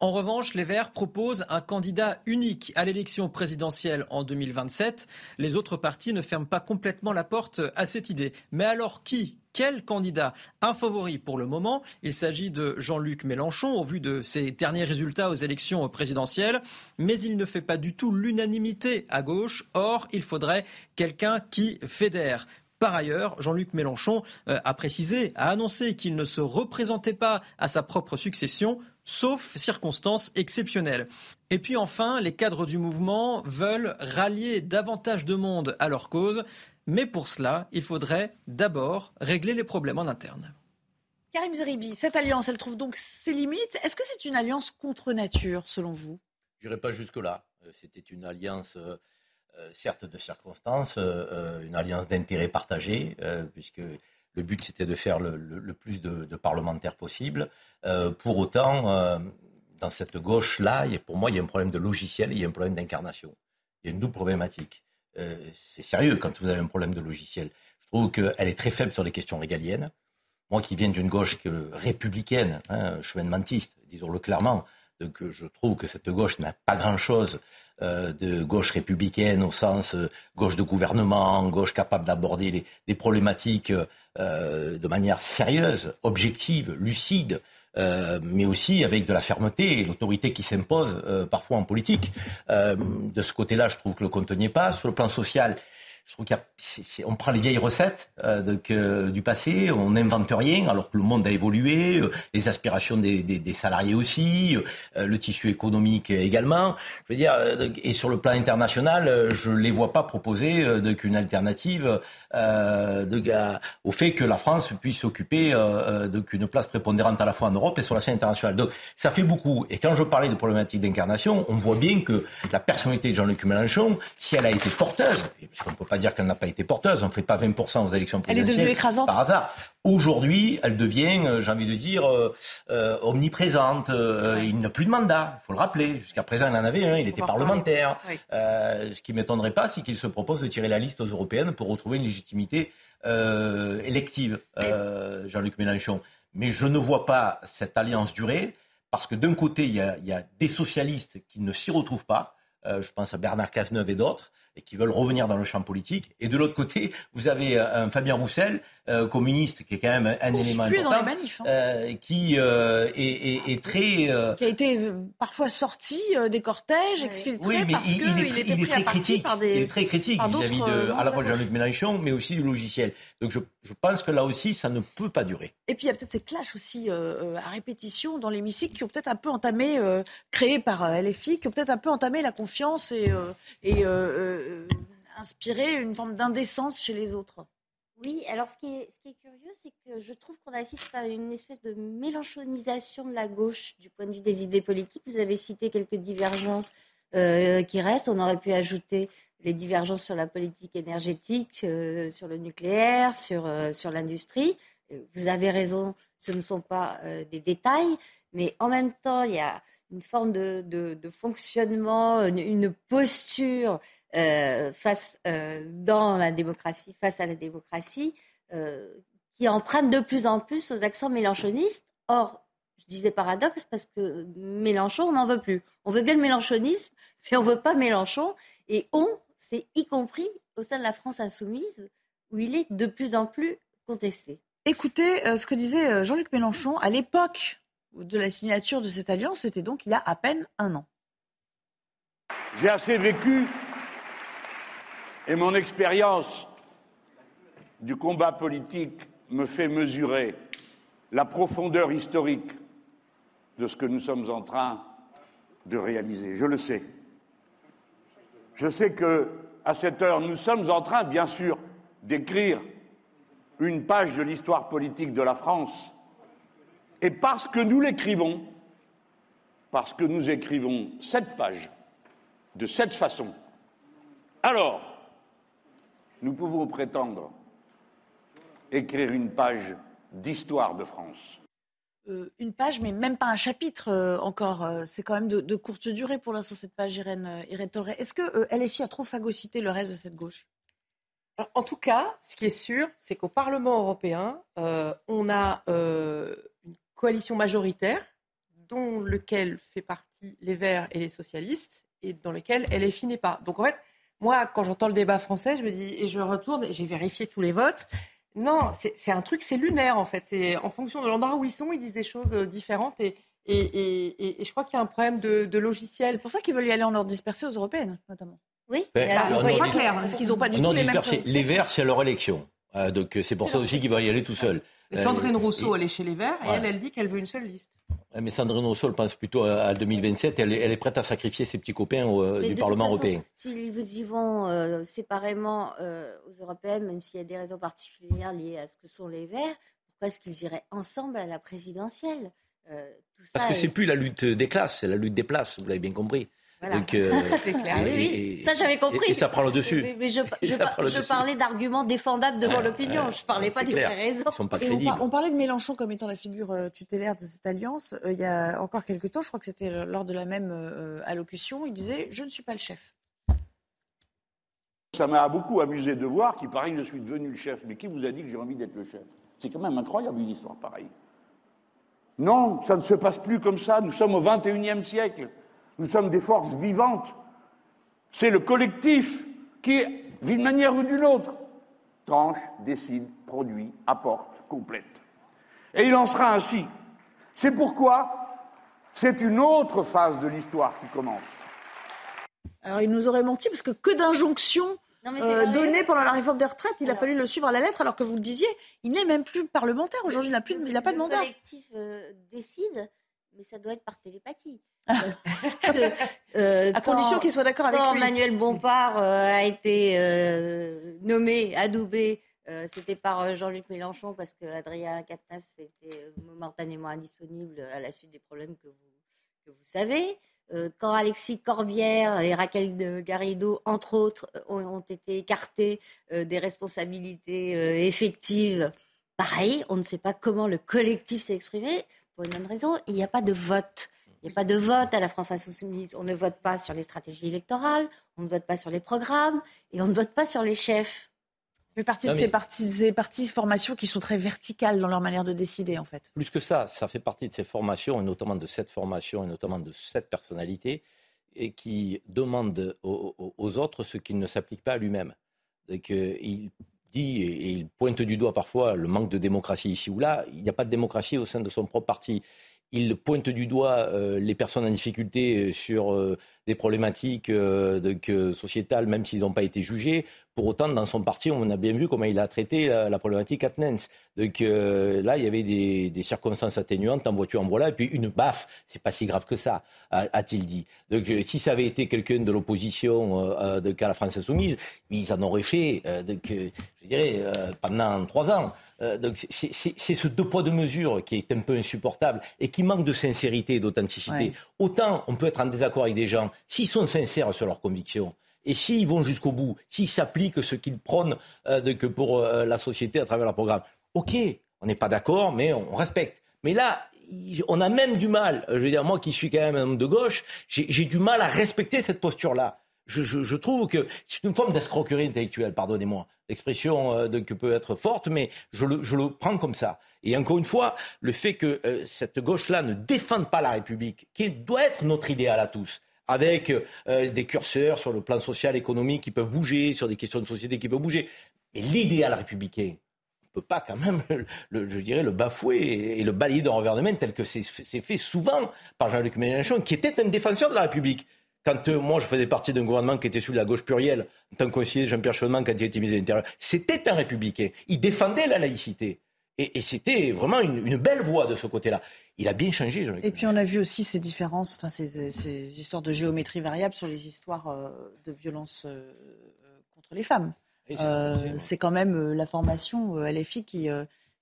En revanche, les Verts proposent un candidat unique à l'élection présidentielle en 2027. Les autres partis ne ferment pas complètement la porte à cette idée. Mais alors qui Quel candidat Un favori pour le moment, il s'agit de Jean-Luc Mélenchon au vu de ses derniers résultats aux élections présidentielles, mais il ne fait pas du tout l'unanimité à gauche. Or, il faudrait quelqu'un qui fédère. Par ailleurs, Jean-Luc Mélenchon euh, a précisé, a annoncé qu'il ne se représentait pas à sa propre succession, sauf circonstances exceptionnelles. Et puis enfin, les cadres du mouvement veulent rallier davantage de monde à leur cause, mais pour cela, il faudrait d'abord régler les problèmes en interne. Karim Zeribi, cette alliance, elle trouve donc ses limites. Est-ce que c'est une alliance contre nature, selon vous? Je n'irai pas jusque-là. Euh, c'était une alliance euh, euh, certes de circonstances, euh, une alliance d'intérêts partagés, puisque le but c'était de faire le, plus de, parlementaires possible. pour autant, dans cette gauche-là, pour moi, il y a un problème de logiciel et il y a un problème d'incarnation. Il y a une double problématique. c'est sérieux quand vous avez un problème de logiciel. Je trouve qu'elle est très faible sur les questions régaliennes. Moi qui viens d'une gauche républicaine, hein, disons-le clairement, donc je trouve que cette gauche n'a pas grand-chose euh, de gauche républicaine au sens euh, gauche de gouvernement, gauche capable d'aborder des problématiques euh, de manière sérieuse, objective, lucide, mais aussi avec de la fermeté et l'autorité qui s'impose parfois en politique. de ce côté-là, je trouve que le compte n'y pas. Sur le plan social, je trouve qu'on prend les vieilles recettes euh, du passé, on n'invente rien alors que le monde a évolué, euh, les aspirations des, salariés aussi, euh, le tissu économique également. Je veux dire, et sur le plan international, je ne les vois pas proposer qu'une alternative au fait que la France puisse occuper une place prépondérante à la fois en Europe et sur la scène internationale. Donc ça fait beaucoup. Et quand je parlais de problématiques d'incarnation, on voit bien que la personnalité de Jean-Luc Mélenchon, si elle a été porteuse, puisqu'on ne peut pas dire qu'elle n'a pas été porteuse. On ne fait pas 20% aux élections présidentielles. Elle est devenue écrasante. Par hasard. Aujourd'hui, elle devient, euh, j'ai envie de dire, euh, euh, omniprésente. Il n'a plus de mandat, il faut le rappeler. Jusqu'à présent, il en avait un, il était parlementaire. ce qui ne m'étonnerait pas, c'est qu'il se propose de tirer la liste aux européennes pour retrouver une légitimité élective, Jean-Luc Mélenchon. Mais je ne vois pas cette alliance durer, parce que d'un côté, il y, a, il y a des socialistes qui ne s'y retrouvent pas. je pense à Bernard Cazeneuve et d'autres, et qui veulent revenir dans le champ politique. Et de l'autre côté, vous avez euh, un Fabien Roussel, communiste, qui est quand même un, élément important, manifs, hein. euh, qui est, très... Qui a été parfois sorti des cortèges, exfiltré, oui, mais parce il, il, était il est très critique, par des, Il est très critique vis-à-vis de, à la fois de Jean-Luc Mélenchon, mais aussi du logiciel. Donc je, je, pense que là aussi, ça ne peut pas durer. Et puis il y a peut-être ces clashs aussi à répétition dans l'hémicycle qui ont peut-être un peu entamé, créés par LFI, qui ont peut-être un peu entamé la confiance et... et euh, inspirer une forme d'indécence chez les autres. Oui, alors ce qui est, curieux, c'est que je trouve qu'on assiste à une espèce de mélanchonisation de la gauche du point de vue des idées politiques. Vous avez cité quelques divergences euh, qui restent. On aurait pu ajouter les divergences sur la politique énergétique, euh, sur le nucléaire, sur, sur l'industrie. Vous avez raison, ce ne sont pas des détails, mais en même temps, il y a une forme de, fonctionnement, une posture euh, face euh, dans la démocratie, face à la démocratie, euh, qui emprunte de plus en plus aux accents mélanchonistes. Or, je disais paradoxe parce que Mélenchon, on n'en veut plus. On veut bien le mélenchonisme, [LAUGHS] mais on veut pas Mélenchon. Et on, c'est y compris au sein de la France insoumise, où il est de plus en plus contesté. Écoutez ce que disait Jean-Luc Mélenchon à l'époque de la signature de cette alliance, c'était donc il y a à peine un an. J'ai assez vécu et mon expérience du combat politique me fait mesurer la profondeur historique de ce que nous sommes en train de réaliser. Je le sais. Je sais que à cette heure, nous sommes en train, bien sûr, d'écrire une page de l'histoire politique de la France. Et parce que nous l'écrivons, parce que nous écrivons cette page de cette façon, alors nous pouvons prétendre écrire une page d'histoire de France. Euh, une page, mais même pas un chapitre euh, encore. Euh, c'est quand même de, courte durée pour l'instant cette page, Irène, Irène Est-ce que LFI a trop phagocyté le reste de cette gauche? En tout cas, ce qui est sûr, c'est qu'au Parlement européen, on a une coalition majoritaire dont lequel fait partie les Verts et les socialistes et dans lequel LFI n'est pas. Donc en fait, moi, quand j'entends le débat français, je me dis, et je retourne, et j'ai vérifié tous les votes, Non, c'est un truc, c'est lunaire en fait. C'est en fonction de l'endroit où ils sont, ils disent des choses euh, différentes et, et, et, je crois qu'il y a un problème de, logiciel. C'est pour ça qu'ils veulent y aller en ordre dispersé aux européennes, notamment. Oui, ben, c'est pas clair, parce qu'ils n'ont pas du tout les mêmes... Les Verts, c'est leur élection. Euh, donc c'est pour ça aussi qu'ils veulent y aller tout seuls. Sandrine Rousseau, elle est chez les Verts et elle, elle dit qu'elle veut une seule liste. Mais Sandrine Rousseau, pense plutôt à 2027. Elle est, elle est prête à sacrifier ses petits copains du Parlement européen. S'ils y vont euh, séparément euh, aux européennes, même s'il y a des raisons particulières liées à ce que sont les Verts, pourquoi est-ce qu'ils iraient ensemble à la présidentielle? Euh, Parce que c'est plus la lutte des classes, c'est la lutte des places, vous l'avez bien compris. Donc, [LAUGHS] euh, clair. oui, ça j'avais compris. Et, ça prend le dessus. Mais, je, [LAUGHS] parlais d'arguments défendables devant l'opinion. je ne parlais pas des vraies raisons. On, parlait de Mélenchon comme étant la figure euh, tutélaire de cette alliance. Euh, il y a encore quelques temps, je crois que c'était lors de la même allocution, il disait Je ne suis pas le chef. Ça m'a beaucoup amusé de voir qu'il paraît que je suis devenu le chef. Mais qui vous a dit que j'ai envie d'être le chef? C'est quand même incroyable une histoire pareille. Non, ça ne se passe plus comme ça. Nous sommes au XXIe siècle. Nous sommes des forces vivantes. C'est le collectif qui, d'une manière ou d'une autre, tranche, décide, produit, apporte, complète. Et il en sera ainsi. C'est pourquoi c'est une autre phase de l'histoire qui commence. Alors il nous aurait menti parce que que d'injonctions euh, données pendant la réforme des retraites, il a fallu le suivre à la lettre alors que vous le disiez, il n'est même plus parlementaire aujourd'hui, il n'a pas de mandat. Le collectif euh, décide, mais ça doit être par télépathie. [LAUGHS] Euh, à condition qu'il soit d'accord avec quand lui. Manuel Bompard euh, a été euh, nommé, adoubé, c'était par Jean-Luc Mélenchon parce que Adrien Quatennens était momentanément indisponible à la suite des problèmes que vous, que vous savez. quand Alexis Corbière et Raquel Garrido, entre autres, ont, été écartés des responsabilités effectives, pareil, on ne sait pas comment le collectif s'est exprimé. Pour une même raison, il n'y a pas de vote. Il n'y a pas de vote à la France insoumise. On ne vote pas sur les stratégies électorales, on ne vote pas sur les programmes et on ne vote pas sur les chefs. Ça fait partie de ces parties, ces parties formations qui sont très verticales dans leur manière de décider, en fait. Plus que ça, ça fait partie de ces formations, et notamment de cette formation, et notamment de cette personnalité, et qui demande aux, autres ce qui ne s'applique pas à lui-même. Il dit et il pointe du doigt parfois le manque de démocratie ici ou là. Il n'y a pas de démocratie au sein de son propre parti il pointe du doigt euh, les personnes en difficulté euh, sur euh, des problématiques sociétales, même s'ils n'ont pas été jugés. Pour autant, dans son parti, on a bien vu comment il a traité la, problématique Atnens. Donc là, il y avait des, circonstances atténuantes en voiture, en voilà, et puis une baffe. C'est pas si grave que ça, a-t-il dit. Donc si ça avait été quelqu'un de l'opposition de la France insoumise, ils en auraient fait, je dirais, pendant trois ans. Euh, donc c'est ce deux poids deux mesures qui est un peu insupportable et qui manque de sincérité et d'authenticité. Autant on peut être en désaccord avec des gens s'ils sont sincères sur leurs convictions. Et s'ils vont jusqu'au bout, s'ils s'appliquent ce qu'ils prônent euh, pour euh, la société à travers leur programme, ok, on n'est pas d'accord, mais on respecte. Mais là, on a même du mal, je veux dire, moi qui suis quand même un homme de gauche, j'ai du mal à respecter cette posture-là. Je, trouve que c'est une forme d'escroquerie intellectuelle, pardonnez-moi. L'expression euh, peut être forte, mais je le, prends comme ça. Et encore une fois, le fait que euh, cette gauche-là ne défende pas la République, qui doit être notre idéal à tous, avec euh, des curseurs sur le plan social, économique qui peuvent bouger, sur des questions de société qui peuvent bouger. Mais l'idéal républicain, on ne peut pas quand même, le, je dirais, le bafouer et, le balayer d'un revers de main tel que c'est fait souvent par Jean-Luc Mélenchon, qui était un défenseur de la République. Quand euh, moi, je faisais partie d'un gouvernement qui était sous la gauche plurielle, en tant que conseiller Jean-Pierre Chevènement, quand il était ministre de l'Intérieur, c'était un républicain. Il défendait la laïcité. Et, c'était vraiment une, belle voix de ce côté-là. Il a bien changé. Jean-Luc Et puis on a vu aussi ces différences, enfin ces, histoires de géométrie variable sur les histoires euh, de violence euh, contre les femmes. c'est quand même la formation LFI qui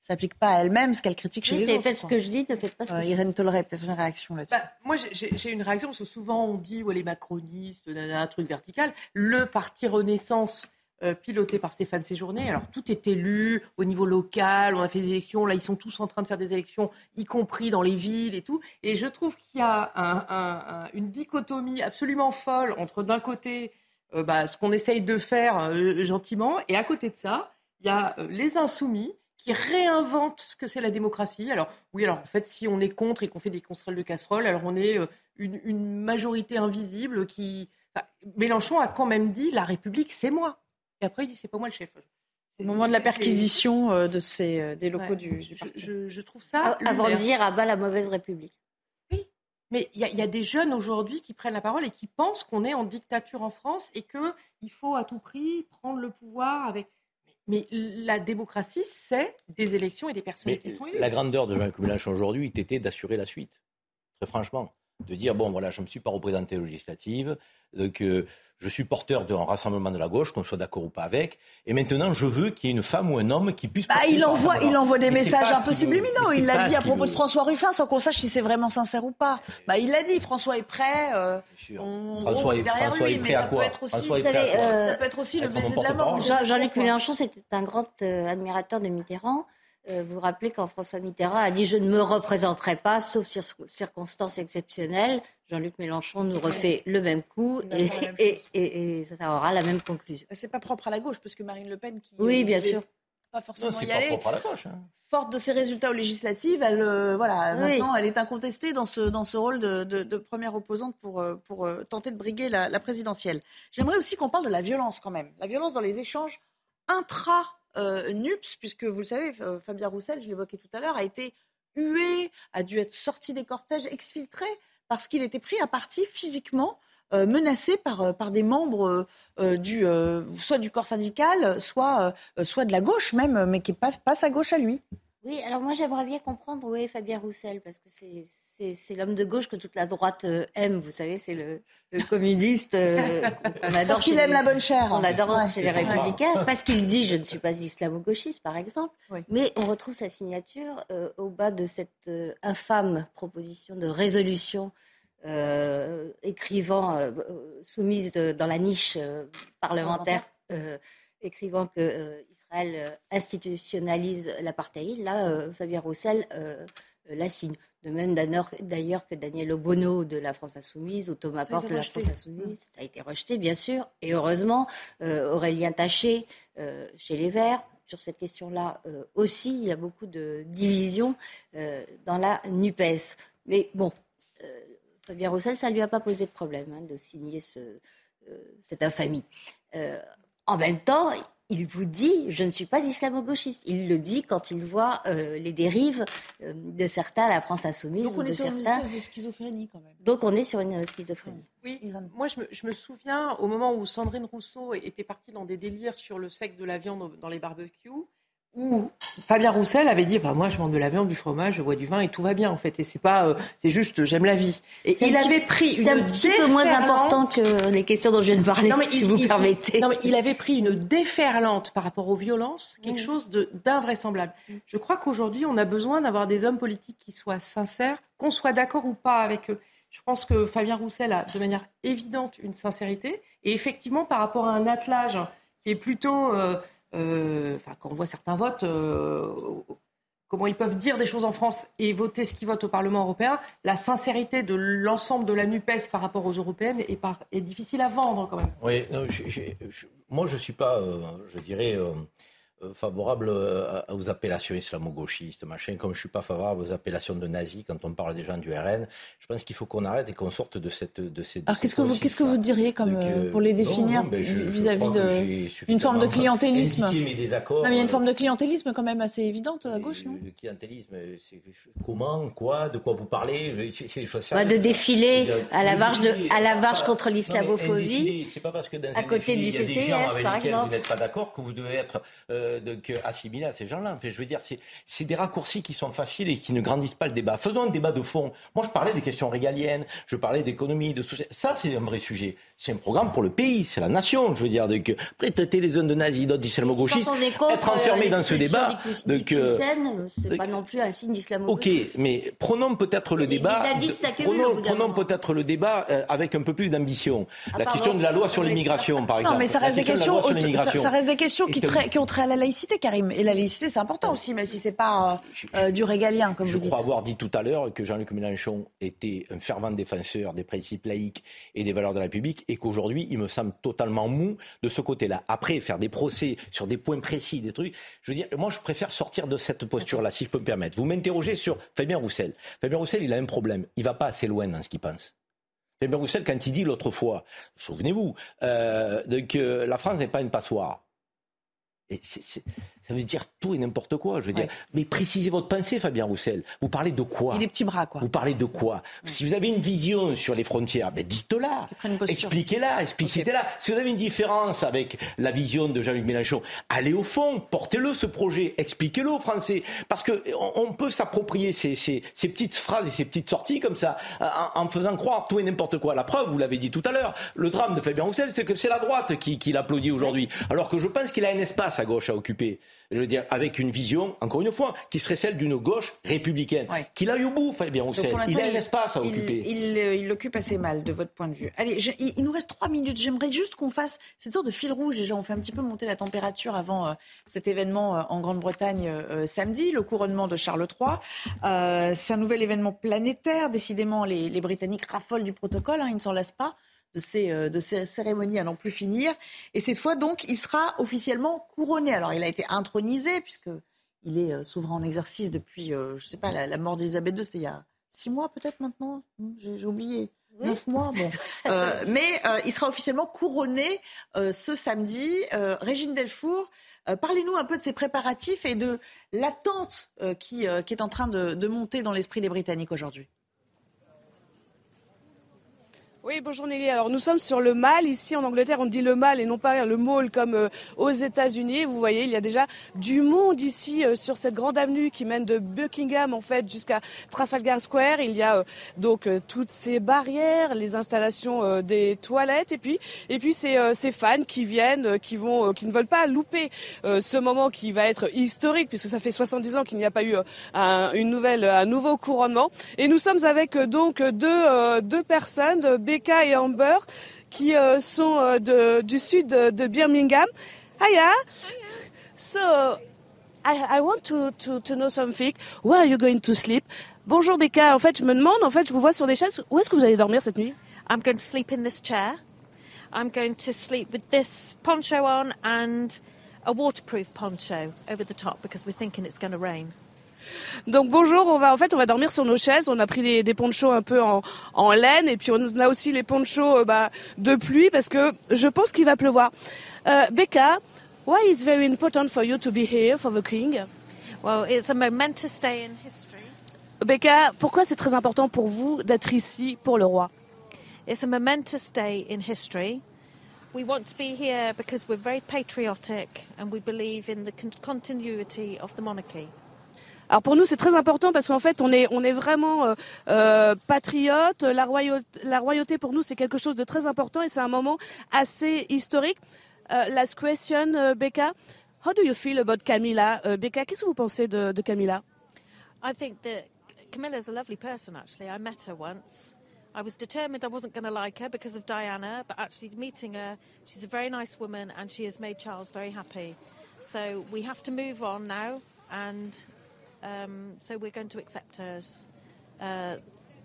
s'applique pas à elle-même, ce qu'elle critique chez les autres. Faites ce que je dis, ne faites pas ce que je dis. Irène Tolleray, peut-être une réaction là-dessus. Bah, moi, j'ai une réaction parce que souvent on dit ouais, les macronistes, un truc vertical. Le parti Renaissance. Euh, piloté par Stéphane Séjourné. Alors tout est élu au niveau local, on a fait des élections, là ils sont tous en train de faire des élections, y compris dans les villes et tout. Et je trouve qu'il y a une dichotomie absolument folle entre d'un côté euh, bah, ce qu'on essaye de faire euh, gentiment et à côté de ça, il y a les insoumis qui réinvente ce que c'est la démocratie. Alors oui, alors en fait, si on est contre et qu'on fait des constrelles de casserole, alors on est euh, une, majorité invisible qui... Mélenchon a quand même dit la République, c'est moi. Et après, il dit c'est pas moi le chef. Au moment de la perquisition euh, de ces, euh, des locaux du, du, parti. Je, trouve ça. Avant de dire à bas la mauvaise République. Oui, mais il y, a des jeunes aujourd'hui qui prennent la parole et qui pensent qu'on est en dictature en France et qu'il faut à tout prix prendre le pouvoir avec. Mais la démocratie, c'est des élections et des personnes qui sont élues. La grandeur de Jean-Luc Mélenchon aujourd'hui était d'assurer la suite. Très franchement. De dire, bon, voilà, je ne me suis pas représenté aux législatives, donc euh, je suis porteur d'un rassemblement de la gauche, qu'on soit d'accord ou pas avec, et maintenant je veux qu'il y ait une femme ou un homme qui puisse. Bah, il envoie, il envoie des messages un peu subliminaux. Il l'a dit à propos de François Ruffin, sans qu'on sache si c'est vraiment sincère ou pas. Bah, il l'a dit. François est prêt. Euh, François, est, François est prêt à quoi Ça peut être aussi le baiser de la mort. Jean-Luc Mélenchon, c'était un grand euh, admirateur de Mitterrand. Euh, vous vous rappelez quand François Mitterrand a dit Je ne me représenterai pas, sauf circonstances exceptionnelles. Jean-Luc Mélenchon nous refait le même coup et, ça aura la même conclusion. C'est pas propre à la gauche, parce que Marine Le Pen, qui. Oui, bien sûr. Pas forcément y pas propre à la gauche. Hein. Forte de ses résultats aux législatives, elle, euh, voilà, maintenant, elle est incontestée dans ce, dans ce rôle de, première opposante pour, euh, pour tenter de briguer la, la présidentielle. J'aimerais aussi qu'on parle de la violence quand même. La violence dans les échanges intra euh, NUPS, puisque vous le savez, euh, Fabien Roussel, je l'évoquais tout à l'heure, a été hué, a dû être sorti des cortèges, exfiltré, parce qu'il était pris à partie physiquement, euh, menacé par, par des membres du, soit du corps syndical, soit, de la gauche même, mais qui passe, passe à gauche à lui. Oui, alors moi j'aimerais bien comprendre où est Fabien Roussel, parce que c'est l'homme de gauche que toute la droite euh, aime. Vous savez, c'est le, communiste euh, qu'on adore. Parce qu'il aime la bonne chair. On adore chez les Républicains, parce qu'il dit je ne suis pas islamo-gauchiste, par exemple. Mais on retrouve sa signature euh, au bas de cette infâme proposition de résolution écrivant soumise dans la niche parlementaire écrivant que euh, Israël euh, institutionnalise l'apartheid. Là, euh, Fabien Roussel la signe. De même d'ailleurs que Daniel Obono de la France Insoumise ou Thomas Porte de la France Insoumise. Ça a été rejeté, bien sûr. Et heureusement, Aurélien Taché chez les Verts. Sur cette question-là aussi, il y a beaucoup de divisions dans la NUPES. Mais bon, Fabien Roussel, ça ne lui a pas posé de problème hein, de signer ce, cette infamie. En même temps, il vous dit je ne suis pas islamo-gauchiste. Il le dit quand il voit euh, les dérives euh, de certains à la France insoumise. Donc on est sur une espèce de schizophrénie quand même. Donc on est sur une euh, schizophrénie. Oui, moi je me, souviens au moment où Sandrine Rousseau était partie dans des délires sur le sexe de la viande dans les barbecues où Fabien Roussel avait dit moi je mange de la viande, du fromage, je bois du vin et tout va bien en fait et c'est pas euh, c'est juste j'aime la vie. Et il avait pris une c'est un petit peu moins important que les questions dont je viens de parler si vous permettez. Non mais il avait pris une déferlante par rapport aux violences, quelque chose d'invraisemblable. Je crois qu'aujourd'hui on a besoin d'avoir des hommes politiques qui soient sincères, qu'on soit d'accord ou pas avec eux. Je pense que Fabien Roussel a de manière évidente une sincérité et effectivement par rapport à un attelage qui est plutôt euh, euh, quand on voit certains votes, euh, comment ils peuvent dire des choses en France et voter ce qu'ils votent au Parlement européen, la sincérité de l'ensemble de la NUPES par rapport aux européennes est, difficile à vendre quand même. Oui, moi je ne suis pas, euh, je dirais, favorable euh, aux appellations islamo-gauchistes, machin, comme je suis pas favorable aux appellations de nazis quand on parle des gens du RN. Je pense qu'il faut qu'on arrête et qu'on sorte de cette de ces. Alors qu'est-ce que vous qu'est-ce que vous diriez comme euh, pour les définir vis-à-vis d'une forme de clientélisme? Non, mais il y a une forme de clientélisme quand même assez évidente à gauche, non? Le clientélisme, c'est comment, quoi, de quoi vous parlez? C'est des choses bah, De défiler à la marche de à la marche contre l'islamophobie. C'est pas parce que dans à côté du CCF, par exemple, vous n'êtes pas d'accord que vous devez être euh, donc, assimiler à ces gens-là. En fait, je veux dire, c'est des raccourcis qui sont faciles et qui ne grandissent pas le débat. Faisons un débat de fond. Moi, je parlais des questions régaliennes, je parlais d'économie, de société. Ça, c'est un vrai sujet. C'est un programme pour le pays, c'est la nation. Je veux dire, donc, après, traiter les zones de nazis, d'autres d'islamo-gauchistes, être enfermé dans ce débat. Donc, euh, c'est pas non plus un signe dislamo Ok, mais prenons peut-être le débat. prenons, peut-être le débat euh, avec un peu plus d'ambition. Ah, la question de la loi sur l'immigration, par exemple. Non, mais ça reste des questions, ça, reste des questions qui, qui ont trait à la laïcité, Karim. Et la laïcité, c'est important aussi, même si c'est pas euh, euh, du régalien, comme vous dites. Je crois avoir dit tout à l'heure que Jean-Luc Mélenchon était un fervent défenseur des principes laïques et des valeurs de la République, et qu'aujourd'hui, il me semble totalement mou de ce côté-là. Après, faire des procès sur des points précis, des trucs, je veux dire, moi, je préfère sortir de cette posture-là, si je peux me permettre. Vous m'interrogez sur Fabien Roussel. Fabien Roussel, il a un problème. Il va pas assez loin dans ce qu'il pense. Fabien Roussel, quand il dit l'autre fois, souvenez-vous, euh, que la France n'est pas une passoire. Et ça veut dire tout et n'importe quoi. Je veux dire, mais précisez votre pensée, Fabien Roussel. Vous parlez de quoi est petits bras, quoi. Vous parlez de quoi Si vous avez une vision sur les frontières, ben dites-la, expliquez-la, explicitez-la. Si vous avez une différence avec la vision de Jean-Luc Mélenchon, allez au fond, portez-le ce projet, expliquez-le aux Français, parce que on, peut s'approprier ces, ces, ces, petites phrases et ces petites sorties comme ça, en, en faisant croire tout et n'importe quoi. La preuve, vous l'avez dit tout à l'heure, le drame de Fabien Roussel, c'est que c'est la droite qui, qui l'applaudit aujourd'hui, alors que je pense qu'il a un espace à gauche à occuper je veux dire, avec une vision, encore une fois, qui serait celle d'une gauche républicaine. Qu'il aille au bout, Fabien Roussel. Il a un espace à occuper. Euh, il l'occupe assez mal, de votre point de vue. Allez, il, nous reste trois minutes. J'aimerais juste qu'on fasse cette sorte de fil rouge. Déjà, on fait un petit peu monter la température avant euh, cet événement euh, en Grande-Bretagne samedi, le couronnement de Charles III. C'est un nouvel événement planétaire. Décidément, les, Britanniques raffolent du protocole. Hein, ils ne s'en lassent pas de ces, euh, de ces cérémonies à n'en plus finir. Et cette fois, donc, il sera officiellement couronné. Alors, il a été intronisé, puisqu'il est euh, souverain en exercice depuis, euh, je ne sais pas, la, mort d'Elisabeth II, c'était il y a six mois peut-être maintenant? Hmm, J'ai oublié. Neuf mois, bon. [LAUGHS] mais il sera officiellement couronné ce samedi. Régine Delfour, parlez-nous un peu de ces préparatifs et de l'attente qui, qui, est en train de monter dans l'esprit des Britanniques aujourd'hui. Oui, bonjour Nelly. Alors nous sommes sur le Mall. Ici en Angleterre, on dit le Mall et non pas le Mall comme euh, aux États-Unis. Vous voyez, il y a déjà du monde ici euh, sur cette grande avenue qui mène de Buckingham en fait jusqu'à Trafalgar Square. Il y a euh, donc toutes ces barrières, les installations des toilettes et puis et puis ces, ces fans qui viennent, qui vont, qui ne veulent pas louper ce moment qui va être historique puisque ça fait 70 ans qu'il n'y a pas eu un, une nouvelle, un nouveau couronnement. Et nous sommes avec donc deux, deux personnes. Becca et Amber, qui euh, sont euh, de, du sud de, Birmingham. Hiya. So, I, I want to, to, to, know something. Where are you going to sleep? Bonjour Becca. En fait, je me demande, en fait, je vous vois sur des chaises. Où est-ce que vous allez dormir cette nuit? I'm going to sleep in this chair. I'm going to sleep with this poncho on and a waterproof poncho over the top because we're thinking it's going to rain. Donc bonjour, on va en fait on va dormir sur nos chaises. On a pris des, des ponchos un peu en, en, laine et puis on a aussi les ponchos euh, bah, de pluie parce que je pense qu'il va pleuvoir. Euh, Becca, why is very important for you to be here for the King? Well, it's a momentous day in history. Becca, pourquoi c'est très important pour vous d'être ici pour le roi? It's a momentous day in history. We want to be here because we're very patriotic and we believe in the continuity of the monarchy. Alors pour nous, c'est très important parce qu'en fait, on est, on est vraiment euh, euh, patriote. La royauté, la royauté, pour nous, c'est quelque chose de très important et c'est un moment assez historique. Uh, last question, uh, Becca. How do you feel about Camilla? Uh, Becca, qu'est-ce que vous pensez de, de Camilla? I think that Camilla is a lovely person, actually. I met her once. I was determined I wasn't going to like her because of Diana, but actually meeting her, she's a very nice woman and she has made Charles very happy. So we have to move on now and Um, so we're going to accept her as uh,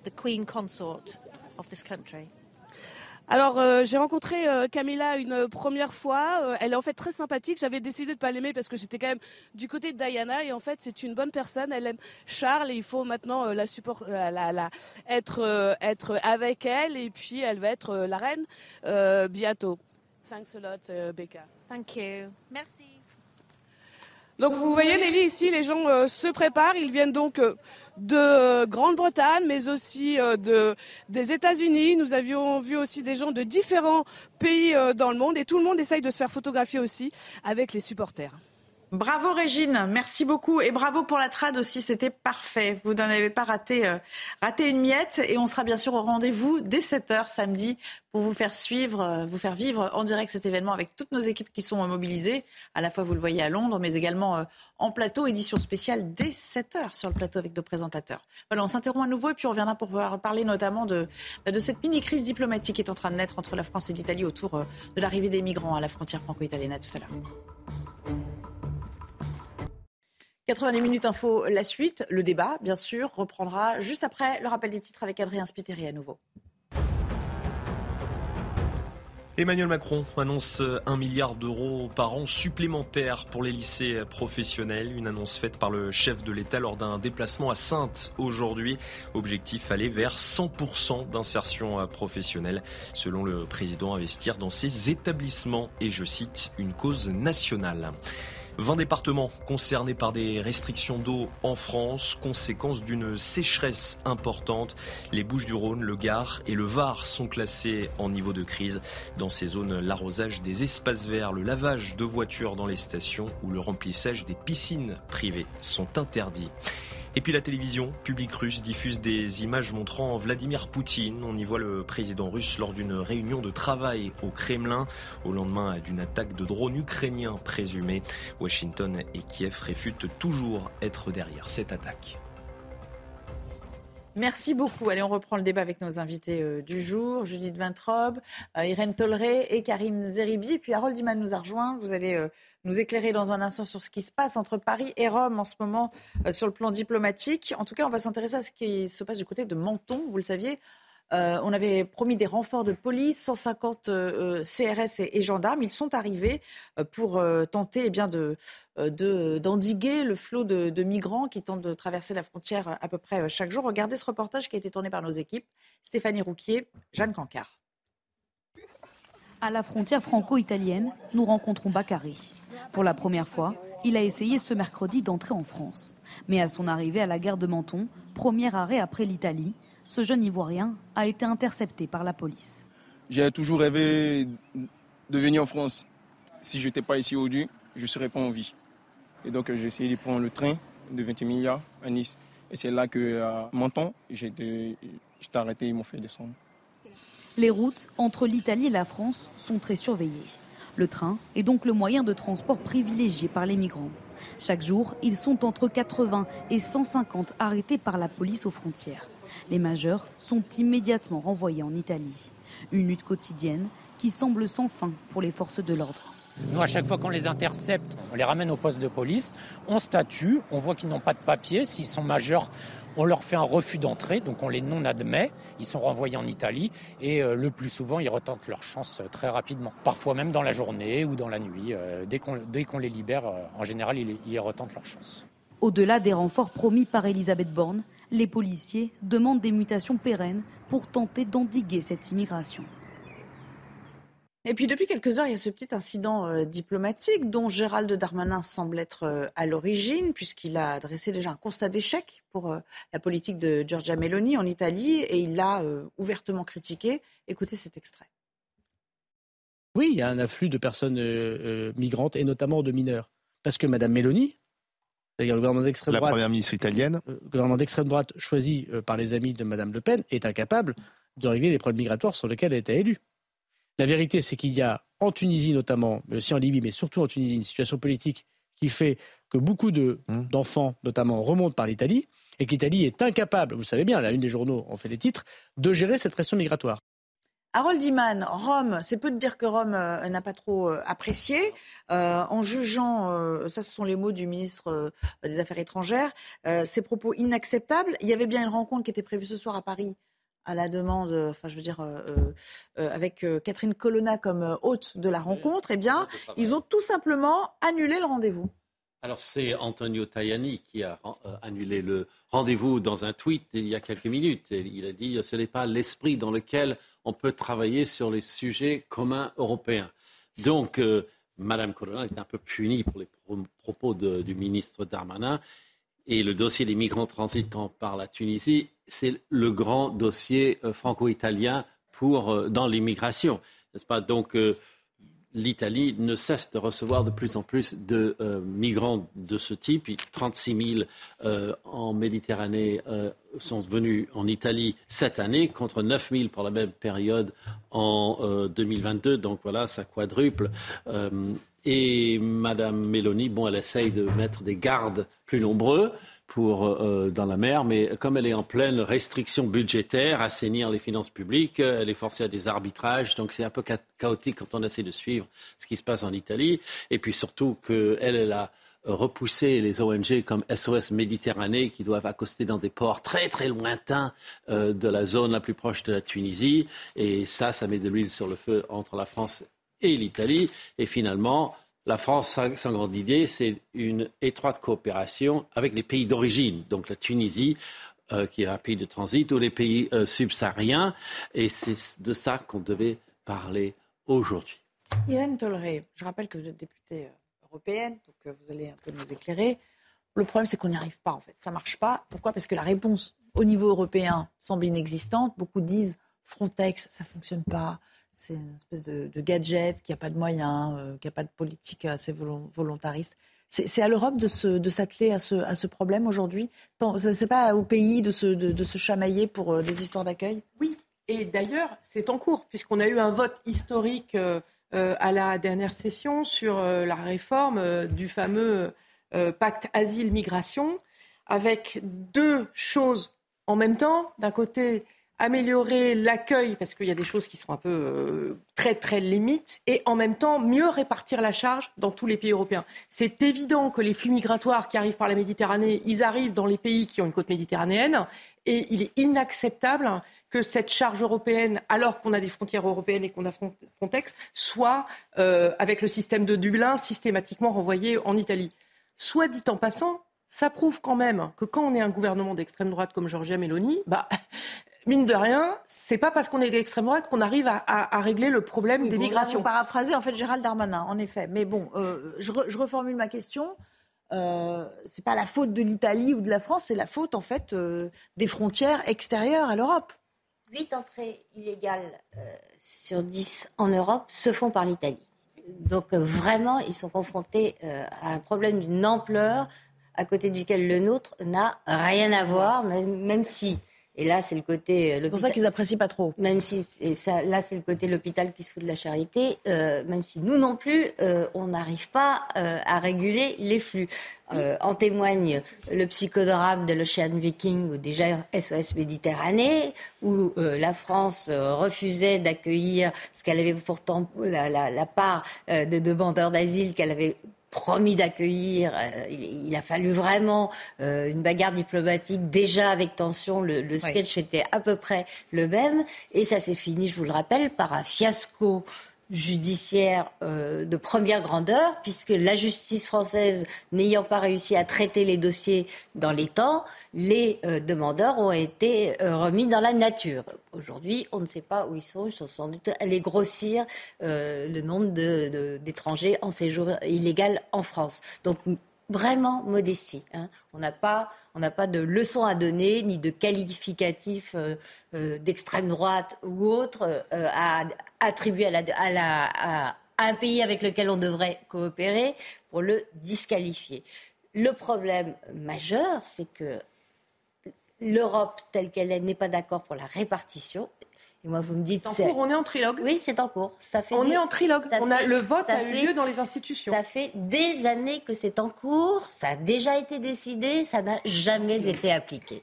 the Queen Consort of this country. Alors euh, j'ai rencontré euh, Camilla une première fois. Euh, elle est en fait très sympathique. J'avais décidé de pas l'aimer parce que j'étais quand même du côté de Diana et en fait c'est une bonne personne. Elle aime Charles et il faut maintenant la support, la, la, être être avec elle et puis elle va être la reine bientôt. Thanks a lot, Becca. Thank you. Merci. Donc vous voyez Nelly ici, les gens euh, se préparent, ils viennent donc euh, de Grande-Bretagne, mais aussi euh, de, des États-Unis. Nous avions vu aussi des gens de différents pays dans le monde et tout le monde essaye de se faire photographier aussi avec les supporters. Bravo Régine, merci beaucoup et bravo pour la trad aussi, c'était parfait. Vous n'en avez pas raté, euh, raté une miette et on sera bien sûr au rendez-vous dès 7h samedi pour vous faire suivre, euh, vous faire vivre en direct cet événement avec toutes nos équipes qui sont mobilisées. À la fois vous le voyez à Londres, mais également euh, en plateau, édition spéciale dès 7h sur le plateau avec nos présentateurs. Voilà, on s'interrompt à nouveau et puis on reviendra pour parler notamment de, bah, de cette mini-crise diplomatique qui est en train de naître entre la France et l'Italie autour de l'arrivée des migrants à la frontière franco-italienne. À tout à l'heure. 90 minutes info, la suite, le débat, bien sûr, reprendra juste après le rappel des titres avec Adrien Spiteri à nouveau. Emmanuel Macron annonce un milliard d'euros par an supplémentaires pour les lycées professionnels. Une annonce faite par le chef de l'État lors d'un déplacement à Sainte aujourd'hui. Objectif aller vers 100% d'insertion professionnelle. Selon le président, investir dans ces établissements est, je cite, une cause nationale. 20 départements concernés par des restrictions d'eau en France, conséquence d'une sécheresse importante. Les Bouches du Rhône, le Gard et le Var sont classés en niveau de crise. Dans ces zones, l'arrosage des espaces verts, le lavage de voitures dans les stations ou le remplissage des piscines privées sont interdits. Et puis la télévision publique russe diffuse des images montrant Vladimir Poutine. On y voit le président russe lors d'une réunion de travail au Kremlin au lendemain d'une attaque de drones ukrainiens présumés. Washington et Kiev réfutent toujours être derrière cette attaque. Merci beaucoup. Allez, on reprend le débat avec nos invités euh, du jour, Judith Vintrobe, euh, Irène Tolleré et Karim Zeribi. Puis Harold Iman nous a rejoint. Vous allez euh, nous éclairer dans un instant sur ce qui se passe entre Paris et Rome en ce moment sur le plan diplomatique. En tout cas, on va s'intéresser à ce qui se passe du côté de Menton. Vous le saviez, on avait promis des renforts de police, 150 CRS et, gendarmes. Ils sont arrivés pour tenter eh bien, de, euh, d'endiguer le flot de, migrants qui tentent de traverser la frontière à peu près euh, chaque jour. Regardez ce reportage qui a été tourné par nos équipes. Stéphanie Rouquier, Jeanne Cancard. À la frontière franco-italienne, nous rencontrons Bakary. Pour la première fois, il a essayé ce mercredi d'entrer en France. Mais à son arrivée à la gare de Menton, premier arrêt après l'Italie, ce jeune Ivoirien a été intercepté par la police. J'ai toujours rêvé de venir en France. Si je n'étais pas ici aujourd'hui, je ne serais pas en vie. Et donc j'ai essayé de prendre le train de 20 milliards à Nice. Et c'est là que, à Menton, j'étais arrêté, ils m'ont fait descendre. Les routes entre l'Italie et la France sont très surveillées. Le train est donc le moyen de transport privilégié par les migrants. Chaque jour, ils sont entre 80 et 150 arrêtés par la police aux frontières. Les majeurs sont immédiatement renvoyés en Italie. Une lutte quotidienne qui semble sans fin pour les forces de l'ordre. Nous, à chaque fois qu'on les intercepte, on les ramène au poste de police, on statue, on voit qu'ils n'ont pas de papier. S'ils sont majeurs, on leur fait un refus d'entrée, donc on les non-admet. Ils sont renvoyés en Italie et euh, le plus souvent, ils retentent leur chance euh, très rapidement. Parfois même dans la journée ou dans la nuit. Euh, dès qu'on les libère, en général, ils, ils retentent leur chance. Au-delà des renforts promis par Elisabeth Borne, les policiers demandent des mutations pérennes pour tenter d'endiguer cette immigration. Et puis depuis quelques heures, il y a ce petit incident euh, diplomatique dont Gérald Darmanin semble être euh, à l'origine, puisqu'il a adressé déjà un constat d'échec pour euh, la politique de Giorgia Meloni en Italie et il l'a ouvertement critiqué. Écoutez cet extrait. Oui, il y a un afflux de personnes migrantes et notamment de mineurs. Parce que Mme Meloni, c'est-à-dire le gouvernement d'extrême droite. La première ministre italienne. Le gouvernement d'extrême droite choisi par les amis de Mme Le Pen est incapable de régler les problèmes migratoires sur lesquels elle a été élue. La vérité, c'est qu'il y a en Tunisie notamment, mais aussi en Libye, mais surtout en Tunisie, une situation politique qui fait que beaucoup mmh. d'enfants, notamment, remontent par l'Italie, et que l'Italie est incapable, vous savez bien, la une des journaux en fait les titres, de gérer cette pression migratoire. Harold Iman, Rome, c'est peu de dire que Rome euh, n'a pas trop euh, apprécié. Euh, en jugeant, ça ce sont les mots du ministre des Affaires étrangères, ces propos inacceptables. Il y avait bien une rencontre qui était prévue ce soir à Paris à la demande, enfin je veux dire, euh, euh, avec euh, Catherine Colonna comme hôte de la rencontre, eh bien, ils ont tout simplement annulé le rendez-vous. Alors c'est Antonio Tajani qui a annulé le rendez-vous dans un tweet il y a quelques minutes. Et il a dit ce n'est pas l'esprit dans lequel on peut travailler sur les sujets communs européens. Donc Madame Colonna est un peu punie pour les propos du ministre Darmanin. Et le dossier des migrants transitant par la Tunisie, c'est le grand dossier euh, franco-italien pour euh, dans l'immigration, n'est-ce pas? Donc euh, l'Italie ne cesse de recevoir de plus en plus de migrants de ce type. 36 000 en Méditerranée sont venus en Italie cette année contre 9 000 pour la même période en 2022. Donc voilà, ça quadruple. Et Madame Meloni, bon, elle essaye de mettre des gardes plus nombreux pour, euh, dans la mer, mais comme elle est en pleine restriction budgétaire, assainir les finances publiques, elle est forcée à des arbitrages, donc c'est un peu chaotique quand on essaie de suivre ce qui se passe en Italie. Et puis surtout qu'elle, elle a repousser les ONG comme SOS Méditerranée qui doivent accoster dans des ports très très lointains euh, de la zone la plus proche de la Tunisie. Et ça, ça met de l'huile sur le feu entre la France et l'Italie. Et finalement, la France, sans grande idée, c'est une étroite coopération avec les pays d'origine, donc la Tunisie, euh, qui est un pays de transit, ou les pays euh, subsahariens. Et c'est de ça qu'on devait parler aujourd'hui. Irène Tolleré, je rappelle que vous êtes députée euh, européenne, donc vous allez un peu nous éclairer. Le problème, c'est qu'on n'y arrive pas, en fait. Ça ne marche pas. Pourquoi? Parce que la réponse au niveau européen semble inexistante. Beaucoup disent Frontex, ça ne fonctionne pas. C'est une espèce de, gadget qui n'a pas de moyens, qui n'a pas de politique assez volontariste. C'est à l'Europe de s'atteler à ce, problème aujourd'hui? Ce n'est pas au pays de se, de, se chamailler pour euh, des histoires d'accueil? Oui, et d'ailleurs, c'est en cours, puisqu'on a eu un vote historique euh, euh, à la dernière session sur la réforme du fameux pacte asile-migration, avec deux choses en même temps. D'un côté, améliorer l'accueil, parce qu'il y a des choses qui sont un peu euh, très très limites, et en même temps mieux répartir la charge dans tous les pays européens. C'est évident que les flux migratoires qui arrivent par la Méditerranée, ils arrivent dans les pays qui ont une côte méditerranéenne, et il est inacceptable que cette charge européenne, alors qu'on a des frontières européennes et qu'on a Frontex, soit, euh, avec le système de Dublin, systématiquement renvoyée en Italie. Soit dit en passant, ça prouve quand même que quand on est un gouvernement d'extrême droite comme Giorgia Meloni, bah, mine de rien, c'est pas parce qu'on est d'extrême droite qu'on arrive à, régler le problème des migrations. paraphraser en fait Gérald Darmanin, en effet. Mais bon, euh, je, reformule ma question. Euh, c'est pas la faute de l'Italie ou de la France, c'est la faute en fait euh, des frontières extérieures à l'Europe. 8 entrées illégales euh, sur 10 en Europe se font par l'Italie. Donc vraiment, ils sont confrontés à un problème d'une ampleur à côté duquel le nôtre n'a rien à voir, même si et là, c'est le côté. Euh, c'est pour ça qu'ils apprécient pas trop. Même si, et ça, là, c'est le côté l'hôpital qui se fout de la charité. Euh, même si nous non plus, euh, on n'arrive pas à réguler les flux. en témoigne le psychodrame de l'Ocean Viking ou déjà SOS Méditerranée, où la France refusait d'accueillir ce qu'elle avait pourtant la, la, la part de demandeurs d'asile qu'elle avait promis d'accueillir. Euh, il, a fallu vraiment euh, une bagarre diplomatique déjà avec tension. Le, sketch était à peu près le même et ça s'est fini, je vous le rappelle, par un fiasco judiciaire euh, de première grandeur, puisque la justice française n'ayant pas réussi à traiter les dossiers dans les temps, les euh, demandeurs ont été euh, remis dans la nature. Aujourd'hui, on ne sait pas où ils sont. Ils sont sans doute allés grossir le nombre d'étrangers en séjour illégal en France. Donc vraiment modestie. Hein. On n'a pas, pas de leçons à donner, ni de qualificatifs euh, euh, d'extrême droite ou autre euh, à attribuer à, un pays avec lequel on devrait coopérer pour le disqualifier. Le problème majeur, c'est que l'Europe telle qu'elle est n'est pas d'accord pour la répartition et moi, vous me dites. C'est en cours, on est en trilogue Oui, c'est en cours. Ça fait on est en trilogue. On a, le vote a eu lieu dans les institutions. Ça fait des années que c'est en cours. Ça a déjà été décidé. Ça n'a jamais été appliqué.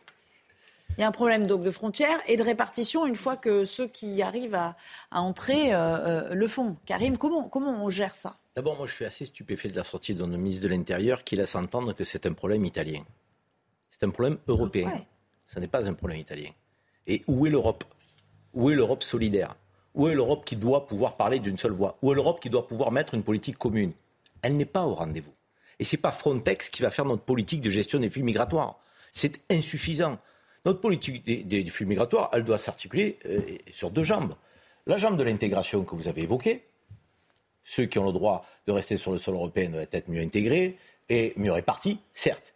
Il y a un problème donc de frontières et de répartition une fois que ceux qui arrivent à, entrer euh, euh, le font. Karim, comment, comment on gère ça? D'abord, moi, je suis assez stupéfait de la sortie de notre ministre de l'Intérieur qui laisse entendre que c'est un problème italien. C'est un problème européen. Ce n'est pas un problème italien. Et où est l'Europe? Où est l'Europe solidaire? Où est l'Europe qui doit pouvoir parler d'une seule voix? Où est l'Europe qui doit pouvoir mettre une politique commune? Elle n'est pas au rendez-vous. Et ce n'est pas Frontex qui va faire notre politique de gestion des flux migratoires. C'est insuffisant. Notre politique des, flux migratoires, elle doit s'articuler euh, sur deux jambes. La jambe de l'intégration que vous avez évoquée, ceux qui ont le droit de rester sur le sol européen doivent être mieux intégrés et mieux répartis, certes.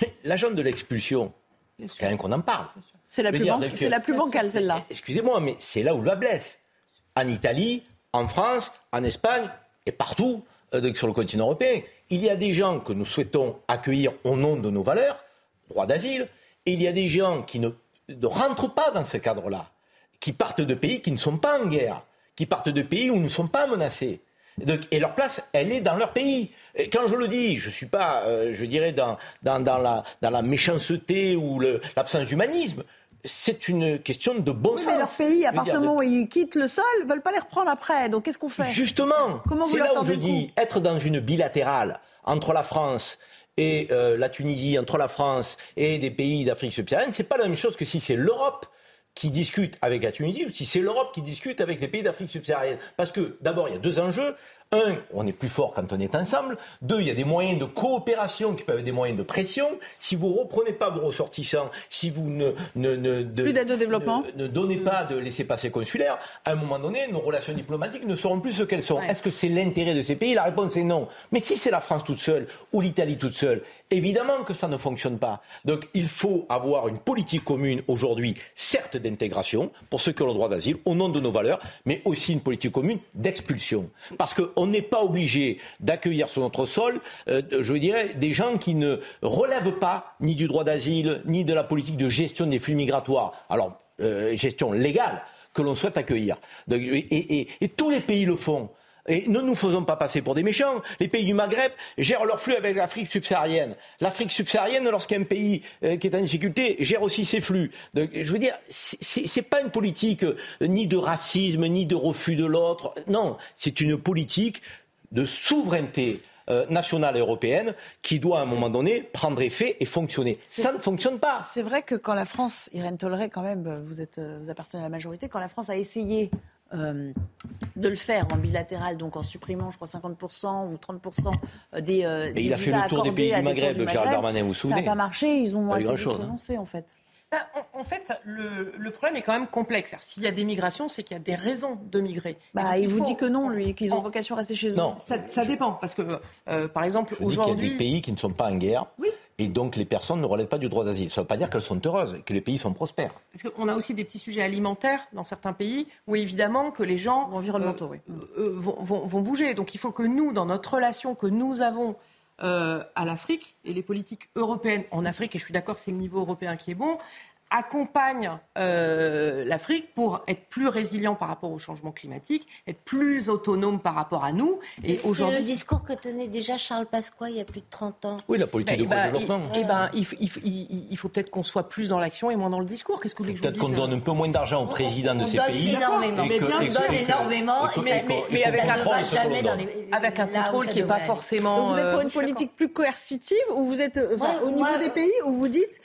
Mais la jambe de l'expulsion, c'est quand même qu'on en parle. C'est la, plus la plus bancale, celle-là. Excusez-moi, mais c'est là où la blesse. En Italie, en France, en Espagne et partout euh, sur le continent européen. Il y a des gens que nous souhaitons accueillir au nom de nos valeurs, droit d'asile, et il y a des gens qui ne, ne rentrent pas dans ce cadre-là, qui partent de pays qui ne sont pas en guerre, qui partent de pays où nous ne sommes pas menacés et leur place, elle est dans leur pays. Et quand je le dis, je ne suis pas, euh, je dirais, dans, dans, la, dans la méchanceté ou l'absence d'humanisme. C'est une question de bon Oui, sens. mais leur pays, à partir du moment où ils quittent le sol, ne veulent pas les reprendre après. Donc qu'est-ce qu'on fait? Justement, c'est là où je dis être dans une bilatérale entre la France et euh, la Tunisie, entre la France et des pays d'Afrique subsaharienne, c'est pas la même chose que si c'est l'Europe qui discute avec la Tunisie ou si c'est l'Europe qui discute avec les pays d'Afrique subsaharienne. Parce que d'abord, il y a deux enjeux. Un, on est plus fort quand on est ensemble. Deux, il y a des moyens de coopération qui peuvent être des moyens de pression. Si vous reprenez pas vos ressortissants, si vous ne, ne, ne, de- Plus d'aide au développement ne, ne donnez pas de laisser-passer consulaire, à un moment donné, nos relations diplomatiques ne seront plus ce qu'elles sont. Est-ce que c'est l'intérêt de ces pays? La réponse est non. Mais si c'est la France toute seule ou l'Italie toute seule, évidemment que ça ne fonctionne pas. Donc il faut avoir une politique commune aujourd'hui, certes d'intégration, pour ceux qui ont le droit d'asile, au nom de nos valeurs, mais aussi une politique commune d'expulsion. Parce qu'on n'est pas obligé d'accueillir sur notre sol, euh, je dirais, des gens qui ne relèvent pas ni du droit d'asile, ni de la politique de gestion des flux migratoires. Alors, euh, gestion légale que l'on souhaite accueillir. Et tous les pays le font. Et ne nous faisons pas passer pour des méchants. Les pays du Maghreb gèrent leurs flux avec l'Afrique subsaharienne. L'Afrique subsaharienne, lorsqu'un pays euh, qui est en difficulté, gère aussi ses flux. Donc, je veux dire, c'est- pas une politique euh, ni de racisme, ni de refus de l'autre. Non, c'est une politique de souveraineté euh, nationale et européenne qui doit à un moment donné prendre effet et fonctionner. Ça ne fonctionne pas. C'est vrai que quand la France, Irène Tolleré, quand même, vous, êtes, vous appartenez à la majorité, quand la France a essayé euh, de le faire en bilatéral, donc en supprimant, je crois, 50% ou 30% des, euh, des il a fait le tour des pays du Maghreb, du Gérald Maghreb, Darmanin, vous vous Ça souvenez n'a pas marché, ils ont assez vite hein. renoncé, en fait. Ben, en, en fait, le, le problème est quand même complexe. S'il y a des migrations, c'est qu'il y a des raisons de migrer. Bah, il vous faut- dit que non, lui, qu'ils ont vocation à rester chez eux. Non. Ça, ça dépend, parce que, euh, par exemple, dis qu'il y a des aujourd'hui... pays qui ne sont pas en guerre. Et donc les personnes ne relèvent pas du droit d'asile. Ça ne veut pas dire qu'elles sont heureuses, que les pays sont prospères. Parce qu'on a aussi des petits sujets alimentaires dans certains pays où évidemment que les gens environnementaux, euh, oui. euh, vont, vont- vont bouger. Donc il faut que nous, dans notre relation que nous avons euh, à l'Afrique et les politiques européennes en Afrique, et je suis d'accord, c'est le niveau européen qui est bon, accompagnent euh, l'Afrique pour être plus résilient par rapport au changement climatique, être plus autonome par rapport à nous. Et C'est le discours que tenait déjà Charles Pasqua il y a plus de 30 ans. Oui, la politique de bah, développement. il- eh ben, il, f- il f- il- il faut peut-être qu'on soit plus dans l'action et moins dans le discours. Qu'est-ce que vous voulez que je Peut-être qu'on donne un peu moins d'argent aux présidents de ces pays. énormément. et que- et On donne et énormément, et mais- et et avec et un et contrôle et que- jamais et que- dans les- avec un contrôle qui n'est pas forcément. Donc vous êtes pour euh, une politique plus coercitive ou vous êtes euh, au niveau des pays où vous dites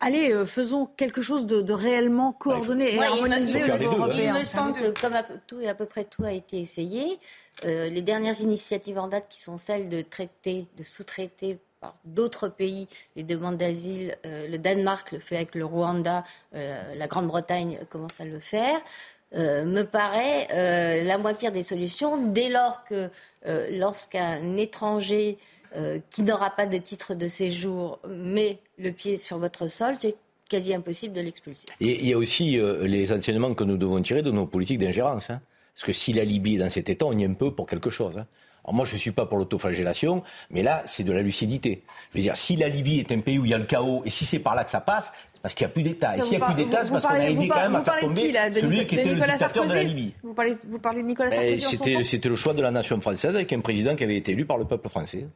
allez euh, faisons quelque chose de, de réellement coordonné et Ouais, harmonisé au niveau hein. européen. Il me semble que comme à peu, tout et à peu près tout a été essayé, euh, les dernières initiatives en date qui sont celles de traiter, de sous-traiter par d'autres pays les demandes d'asile, euh, le Danemark le fait avec le Rwanda, euh, la Grande-Bretagne commence à le faire, euh, me paraît euh, la moins pire des solutions dès lors que euh, lorsqu'un étranger euh, qui n'aura pas de titre de séjour met le pied sur votre sol, c'est quasi impossible de l'expulser. Et il y a aussi euh, les enseignements que nous devons tirer de nos politiques d'ingérence. hein. Parce que si la Libye est dans cet état, on y est un peu pour quelque chose. hein. Alors moi, je ne suis pas pour l'autoflagellation, mais là, c'est de la lucidité. Je veux dire, si la Libye est un pays où il y a le chaos, et si c'est par là que ça passe, c'est parce qu'il n'y a plus d'État. Et s'il n'y a plus d'État, c'est parce qu'on a aidé vous quand même à faire parlez de tomber qui, là De celui Nico- qui était le Nicolas dictateur de la Libye. Vous parlez, vous parlez de Nicolas Ben, Sarkozy c'était le choix de la nation française avec un président qui avait été élu par le peuple français.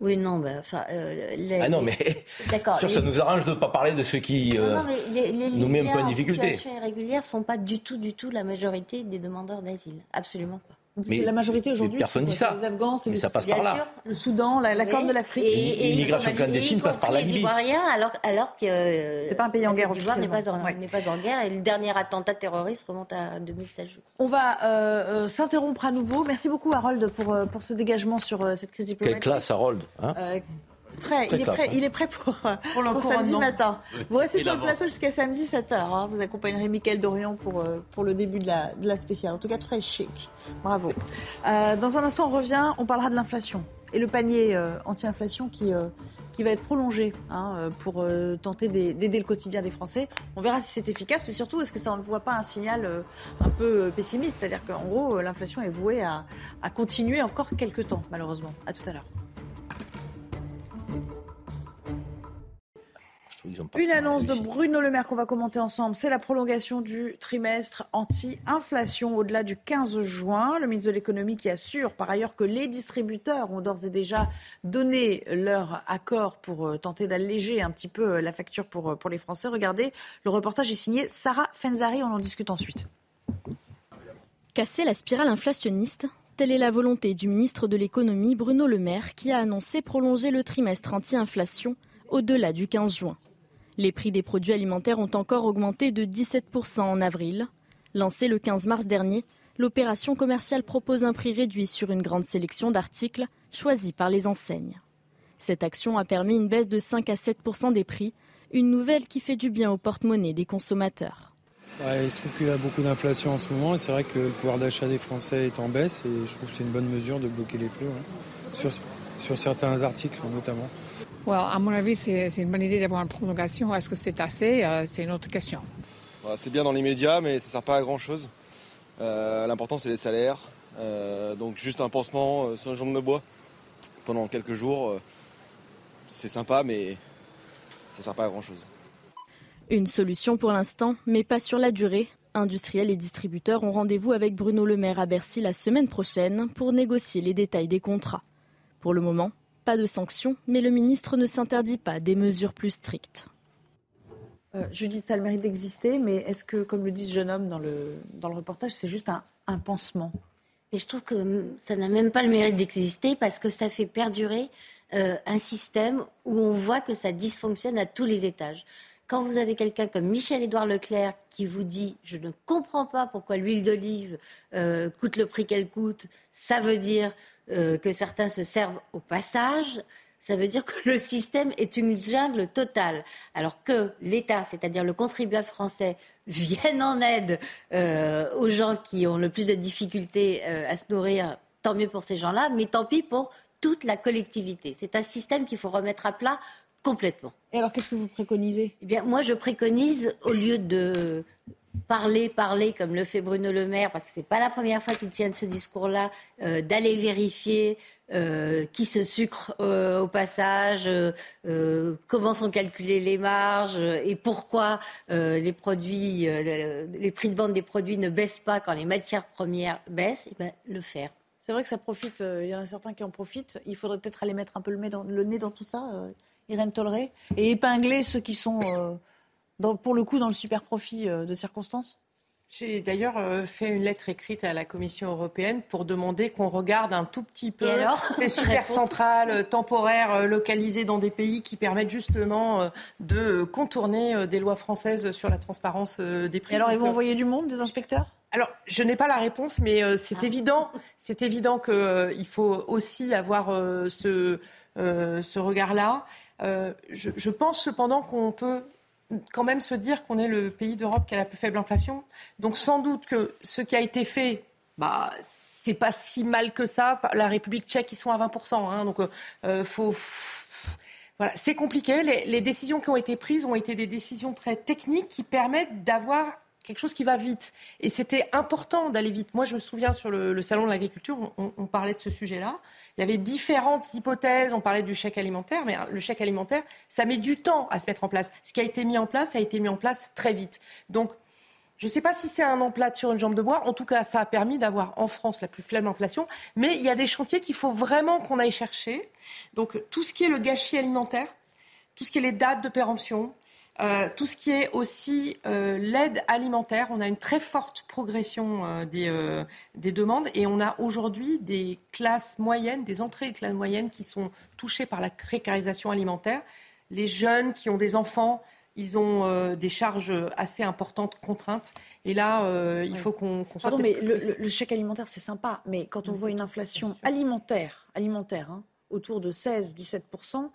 Oui, non, bah, enfin, euh, les- Ah non, les- mais [LAUGHS] D'accord. sûr, les- ça nous arrange de ne pas parler de ce qui euh, Non, non, mais les, les nous met un peu en difficulté. situation irrégulière ne sont pas du tout, du tout la majorité des demandeurs d'asile. Absolument pas. C'est la majorité aujourd'hui. personne c'est dit ça. Les Afghans, c'est Mais les- ça passe Bien par là. sûr. le Soudan, la, la Oui. Corne de l'Afrique. Et- et- L'immigration clandestine passe par la les Libye. Ivoiriens, alors, alors que euh, C'est pas un pays en guerre d'Ivoire n'est pas, officiellement. en- Ouais. pas en guerre. Et le dernier attentat terroriste remonte à 2016. je crois. On va euh, euh, s'interrompre à nouveau. Merci beaucoup Harold pour, euh, pour ce dégagement sur euh, cette crise Quelle diplomatique. classe, Harold hein Très, Très il, est classe, prêt, hein. il est prêt pour, euh, Pour le pour samedi matin. Vous restez sur le plateau jusqu'à samedi 7h. Vous accompagnerez Mickaël Dorian pour, euh, pour le début de la, de la spéciale. En tout cas, très chic. Bravo. Euh, dans un instant, on revient. On parlera de l'inflation et le panier euh, anti-inflation qui, euh, qui va être prolongé hein, pour euh, tenter d'ai- d'aider le quotidien des Français. On verra si c'est efficace, mais surtout, est-ce que ça ne voit pas un signal euh, un peu pessimiste? C'est-à-dire qu'en gros, l'inflation est vouée à, à continuer encore quelques temps, malheureusement. À tout à l'heure. Ils ont pas Une annonce de. Bruno Le Maire qu'on va commenter ensemble, c'est la prolongation du trimestre anti-inflation au-delà du 15 juin. Le ministre de l'économie qui assure par ailleurs que les distributeurs ont d'ores et déjà donné leur accord pour euh, tenter d'alléger un petit peu euh, la facture pour, euh, pour les Français. Regardez, le reportage est signé Sarah Fenzari, on en discute ensuite. Casser la spirale inflationniste, telle est la volonté du ministre de l'économie Bruno Le Maire qui a annoncé prolonger le trimestre anti-inflation au-delà du 15 juin. Les prix des produits alimentaires ont encore augmenté de 17% en avril. Lancée le 15 mars dernier, l'opération commerciale propose un prix réduit sur une grande sélection d'articles choisis par les enseignes. Cette action a permis une baisse de 5 à 7% des prix, une nouvelle qui fait du bien au porte-monnaie des consommateurs. Il se trouve qu'il y a beaucoup d'inflation en ce moment et c'est vrai que le pouvoir d'achat des Français est en baisse et je trouve que c'est une bonne mesure de bloquer les prix, sur certains articles notamment. Well, à mon avis, c'est une bonne idée d'avoir une prolongation. Est-ce que c'est assez? Euh, C'est une autre question. Voilà, c'est bien dans l'immédiat, mais ça sert pas à grand chose. L'important, c'est les salaires. Euh, donc, juste un pansement euh, sur une jambe de bois pendant quelques jours, euh, c'est sympa, mais ça sert pas à grand chose. Une solution pour l'instant, mais pas sur la durée. Industriels et distributeurs ont rendez-vous avec Bruno Le Maire à Bercy la semaine prochaine pour négocier les détails des contrats. Pour le moment, pas de sanctions, mais le ministre ne s'interdit pas des mesures plus strictes. Euh, Judith, ça a le mérite d'exister, mais est-ce que, comme le dit ce jeune homme dans le, dans le reportage, c'est juste un, un pansement? Mais je trouve que ça n'a même pas le mérite d'exister parce que ça fait perdurer euh, un système où on voit que ça dysfonctionne à tous les étages. Quand vous avez quelqu'un comme Michel-Édouard Leclerc qui vous dit je ne comprends pas pourquoi l'huile d'olive euh, coûte le prix qu'elle coûte, ça veut dire euh, que certains se servent au passage. Ça veut dire que le système est une jungle totale. Alors que l'État, c'est-à-dire le contribuable français, vienne en aide euh, aux gens qui ont le plus de difficultés à se nourrir, tant mieux pour ces gens-là, mais tant pis pour toute la collectivité. C'est un système qu'il faut remettre à plat complètement. Et alors, qu'est-ce que vous préconisez? Eh bien, moi, je préconise, au lieu de parler, parler, comme le fait Bruno Le Maire, parce que ce n'est pas la première fois qu'il tient ce discours-là, euh, d'aller vérifier euh, qui se sucre euh, au passage, comment sont calculées les marges et pourquoi euh, les produits, euh, les prix de vente des produits ne baissent pas quand les matières premières baissent, eh le faire. C'est vrai que ça profite, euh, il y en a certains qui en profitent. Il faudrait peut-être aller mettre un peu le, nez dans, le nez dans tout ça, euh, Irène Tolleré, et épingler ceux qui sont, euh, dans- pour le coup, dans le super profit euh, de circonstances J'ai d'ailleurs euh, fait une lettre écrite à la Commission européenne pour demander qu'on regarde un tout petit peu alors [LAUGHS] ces super centrales temporaires localisées dans des pays qui permettent justement de contourner des lois françaises sur la transparence des prix. Et alors, ils vont envoyer du monde, des inspecteurs? Alors, je n'ai pas la réponse, mais euh, c'est évident, c'est évident qu'il faut aussi avoir euh, ce, euh, ce regard-là. Euh, je, je pense cependant qu'on peut quand même se dire qu'on est le pays d'Europe qui a la plus faible inflation. Donc, sans doute que ce qui a été fait, bah, c'est pas si mal que ça. La République tchèque, ils sont à 20%. hein, donc, euh, faut. Voilà, c'est compliqué. Les, les décisions qui ont été prises ont été des décisions très techniques qui permettent d'avoir quelque chose qui va vite. Et c'était important d'aller vite. Moi, je me souviens sur le, salon de l'agriculture, on, on parlait de ce sujet-là. Il y avait différentes hypothèses. On parlait du chèque alimentaire, mais hein, le chèque alimentaire, ça met du temps à se mettre en place. Ce qui a été mis en place a été mis en place très vite. Donc, je ne sais pas si c'est un emplâtre sur une jambe de bois. En tout cas, ça a permis d'avoir en France la plus faible inflation. Mais il y a des chantiers qu'il faut vraiment qu'on aille chercher. Donc, tout ce qui est le gâchis alimentaire, tout ce qui est les dates de péremption, euh, tout ce qui est aussi euh, l'aide alimentaire, on a une très forte progression euh, des, des demandes et on a aujourd'hui des classes moyennes, des entrées de classes moyennes qui sont touchées par la précarisation alimentaire. Les jeunes qui ont des enfants, ils ont des charges assez importantes, contraintes. Et là, il faut qu'on soit Pardon, mais le chèque alimentaire, c'est sympa, mais quand on voit une inflation alimentaire, alimentaire hein, autour de 16-17%,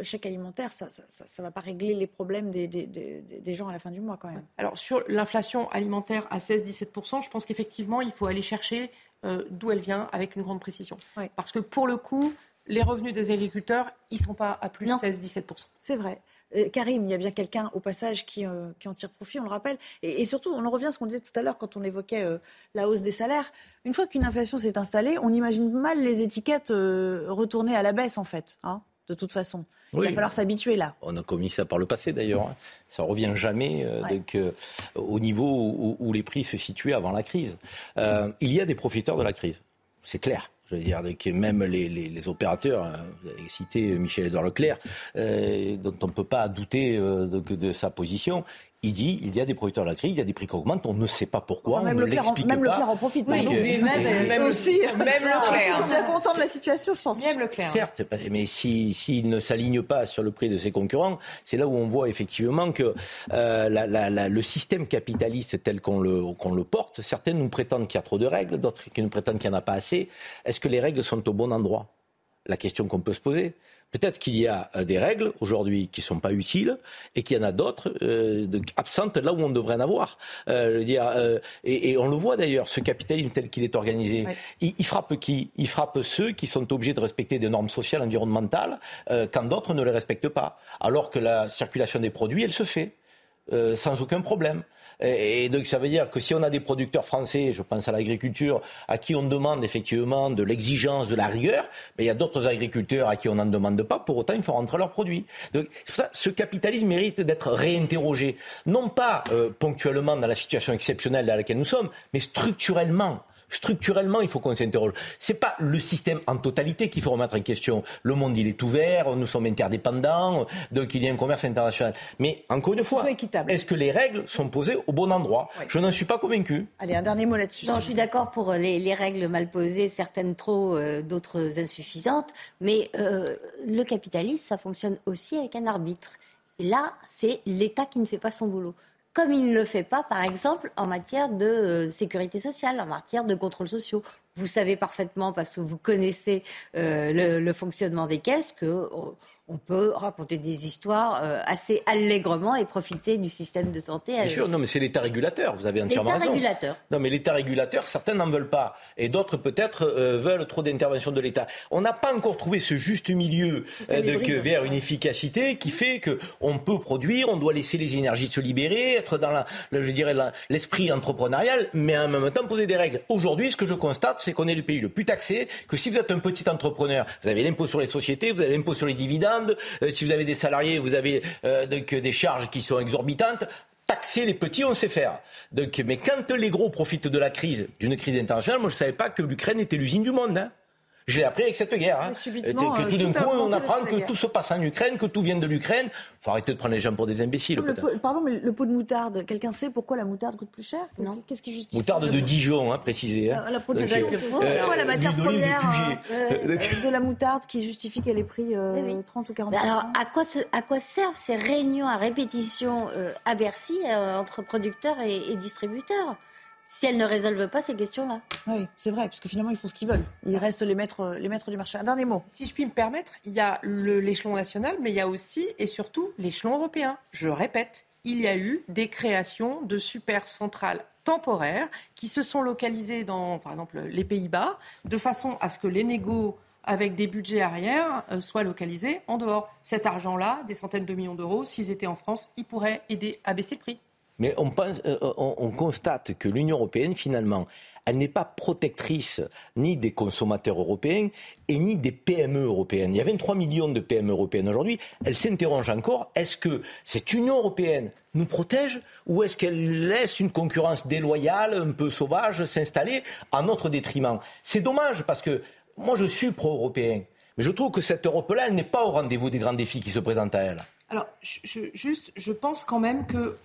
le chèque alimentaire, ça ne va pas régler les problèmes des, des- des- des gens à la fin du mois quand même. Alors sur l'inflation alimentaire à 16-17%, je pense qu'effectivement, il faut aller chercher euh, d'où elle vient avec une grande précision. Parce que pour le coup, les revenus des agriculteurs, ils ne sont pas à plus 16-17%. C'est vrai. Euh, Karim, il y a bien quelqu'un au passage qui, euh, qui en tire profit, on le rappelle. Et, et surtout, on en revient à ce qu'on disait tout à l'heure quand on évoquait euh, la hausse des salaires. Une fois qu'une inflation s'est installée, on imagine mal les étiquettes retourner à la baisse, en fait. hein. De toute façon. Oui. Il va falloir s'habituer là. On a commis ça par le passé d'ailleurs. hein. Ça revient jamais euh, donc, euh, au niveau où, où les prix se situaient avant la crise. Euh, il y a des profiteurs de la crise, c'est clair. Je veux dire que même les, les- les opérateurs, hein, vous avez cité Michel-Édouard Leclerc, dont on ne peut pas douter de, de sa position. Il dit il y a des profiteurs de la crise, il y a des prix qui augmentent, on ne sait pas pourquoi, Enfin, même on ne l'explique même pas. Leclerc en profite, Donc, euh, Mais même, et- même aussi. Même Leclerc. Sont bien contents de la situation, je pense. Même Leclerc. Certes, mais s'il si, ne s'aligne pas sur le prix de ses concurrents, c'est là où on voit effectivement que euh, la- la- la- le système capitaliste tel qu'on le, qu'on le porte, certains nous prétendent qu'il y a trop de règles, d'autres qui nous prétendent qu'il n'y en a pas assez. Est-ce que les règles sont au bon endroit? La question qu'on peut se poser. Peut-être qu'il y a euh, des règles aujourd'hui qui ne sont pas utiles et qu'il y en a d'autres euh, absentes là où on devrait en avoir. Euh, je veux dire, euh, et, et on le voit d'ailleurs, ce capitalisme tel qu'il est organisé, Ouais. il, il frappe qui? Il frappe ceux qui sont obligés de respecter des normes sociales, environnementales, quand d'autres ne les respectent pas. Alors que la circulation des produits, elle se fait sans aucun problème. Et, donc ça veut dire que si on a des producteurs français, je pense à l'agriculture, à qui on demande effectivement de l'exigence, de la rigueur, mais il y a d'autres agriculteurs à qui on n'en demande pas, pour autant ils font rentrer leurs produits. Donc pour ça ce capitalisme mérite d'être réinterrogé, non pas euh, ponctuellement dans la situation exceptionnelle dans laquelle nous sommes, mais structurellement. Structurellement, il faut qu'on s'interroge. C'est pas le système en totalité qu'il faut remettre en question. Le monde, il est ouvert, nous sommes interdépendants, donc il y a un commerce international. Mais encore une fois, est-ce que les règles sont posées au bon endroit? Je n'en suis pas convaincu. Allez, un dernier mot là-dessus. Non, je suis d'accord pour les, les règles mal posées, certaines trop, euh, d'autres insuffisantes. Mais euh, le capitalisme, ça fonctionne aussi avec un arbitre. Et là, c'est l'État qui ne fait pas son boulot. Comme il ne le fait pas, par exemple, en matière de euh, sécurité sociale, en matière de contrôles sociaux. Vous savez parfaitement, parce que vous connaissez euh, le, fonctionnement des caisses, que euh, on peut raconter des histoires euh, assez allègrement et profiter du système de santé. Bien sûr, non, mais c'est l'État régulateur, vous avez entièrement L'État raison. régulateur. Non, mais l'État régulateur, certains n'en veulent pas. Et d'autres, peut-être, euh, veulent trop d'intervention de l'État. On n'a pas encore trouvé ce juste milieu euh, de, hybride. que- vers une efficacité qui fait que on peut produire, on doit laisser les énergies se libérer, être dans la, je dirais, l'esprit entrepreneurial, mais en même temps poser des règles. Aujourd'hui, ce que je constate, c'est qu'on est le pays le plus taxé, que si vous êtes un petit entrepreneur, vous avez l'impôt sur les sociétés, vous avez l'impôt sur les dividendes, euh, si vous avez des salariés, vous avez euh, donc, des charges qui sont exorbitantes. Taxer les petits, on sait faire. Donc, mais quand les gros profitent de la crise, d'une crise internationale, moi je ne savais pas que l'Ukraine était l'usine du monde. hein. Je l'ai appris avec cette guerre. hein. subitement, que euh, tout d'un coup, on apprend la que tout se passe en Ukraine, que tout vient de l'Ukraine. faut arrêter de prendre les gens pour des imbéciles. Le pot- pardon, mais le pot de moutarde, quelqu'un sait pourquoi la moutarde coûte plus cher? Non. Qu'est-ce qui justifie Moutarde de Dijon, hein, précisé. hein. La, la c'est euh, c'est quoi la matière première euh, euh, de la moutarde qui justifie qu'elle ait pris euh, 30 ou 40 Mais alors, à quoi, à quoi servent ces réunions à répétition euh, à Bercy euh, entre producteurs et, et distributeurs? Si elles ne résolvent pas ces questions-là Oui, c'est vrai, parce que finalement, ils font ce qu'ils veulent. Ils restent les maîtres, les maîtres du marché. Un dernier mot. Si je puis me permettre, il y a l'échelon national, mais il y a aussi et surtout l'échelon européen. Je répète, il y a eu des créations de super centrales temporaires qui se sont localisées dans, par exemple, les Pays-Bas, de façon à ce que les négos avec des budgets arrière euh, soient localisés en dehors. Cet argent-là, des centaines de millions d'euros, s'ils étaient en France, ils pourraient aider à baisser le prix. Mais on, pense, euh, on, on constate que l'Union européenne, finalement, elle n'est pas protectrice ni des consommateurs européens et ni des PME européennes. Il y a 23 millions de PME européennes aujourd'hui. Elle s'interroge encore, est-ce que cette Union européenne nous protège ou est-ce qu'elle laisse une concurrence déloyale, un peu sauvage, s'installer à notre détriment? C'est dommage parce que moi je suis pro-européen. Mais je trouve que cette Europe-là, elle n'est pas au rendez-vous des grands défis qui se présentent à elle. Alors, juste, je pense quand même que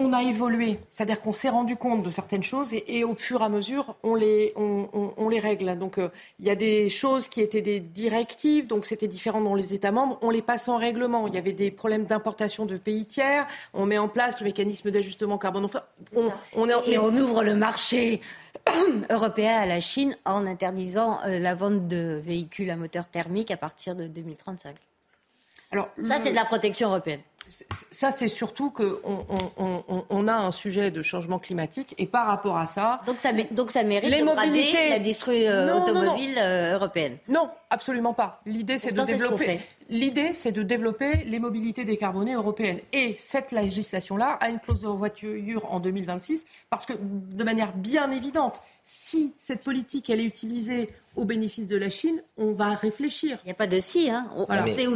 on a évolué, c'est-à-dire qu'on s'est rendu compte de certaines choses et, et au fur et à mesure, on les, on, on- on les règle. Donc, euh, il y a des choses qui étaient des directives, donc c'était différent dans les États membres. On les passe en règlement. Il y avait des problèmes d'importation de pays tiers. On met en place le mécanisme d'ajustement carbone. Enfin, on, on est en- Et on ouvre le marché [COUGHS] européen à la Chine en interdisant euh, la vente de véhicules à moteur thermique à partir de 2035. Alors, Ça, le- c'est de la protection européenne. Ça, c'est surtout qu'on on, on- on- on a un sujet de changement climatique et par rapport à ça. Donc ça, mé- donc ça mérite les de mobilités. l'industrie euh, Non, non, non. automobile euh, européenne. Non, absolument pas. L'idée, c'est de ce développer. L'idée, c'est de développer les mobilités décarbonées européennes. Et cette législation-là a une clause de voiture en 2026 parce que, de manière bien évidente, si cette politique elle est utilisée au bénéfice de la Chine, on va réfléchir. Il n'y a pas de si, hein. On,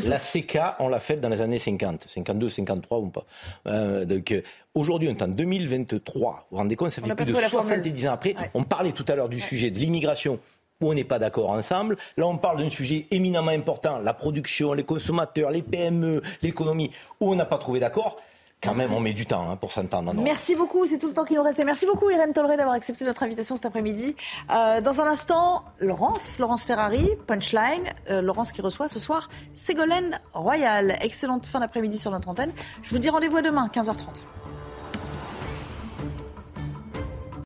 La CK, on l'a faite dans les années 50, 52, 53 ou pas. Euh, donc euh, aujourd'hui, on est en 2023. Vous vous rendez compte, ça fait plus de 70 ans après. On parlait tout à l'heure du sujet de l'immigration où on n'est pas d'accord ensemble. Là, on parle d'un sujet éminemment important, la production, les consommateurs, les PME, l'économie, où on n'a pas trouvé d'accord. Quand même, on met du temps hein, pour s'entendre. Merci beaucoup, c'est tout le temps qui nous restait. Merci beaucoup, Irène Tolleré, d'avoir accepté notre invitation cet après-midi. Euh, dans un instant, Laurence, Laurence Ferrari, Punchline. Euh, Laurence qui reçoit ce soir Ségolène Royal. Excellente fin d'après-midi sur notre antenne. Je vous dis rendez-vous demain, 15h30.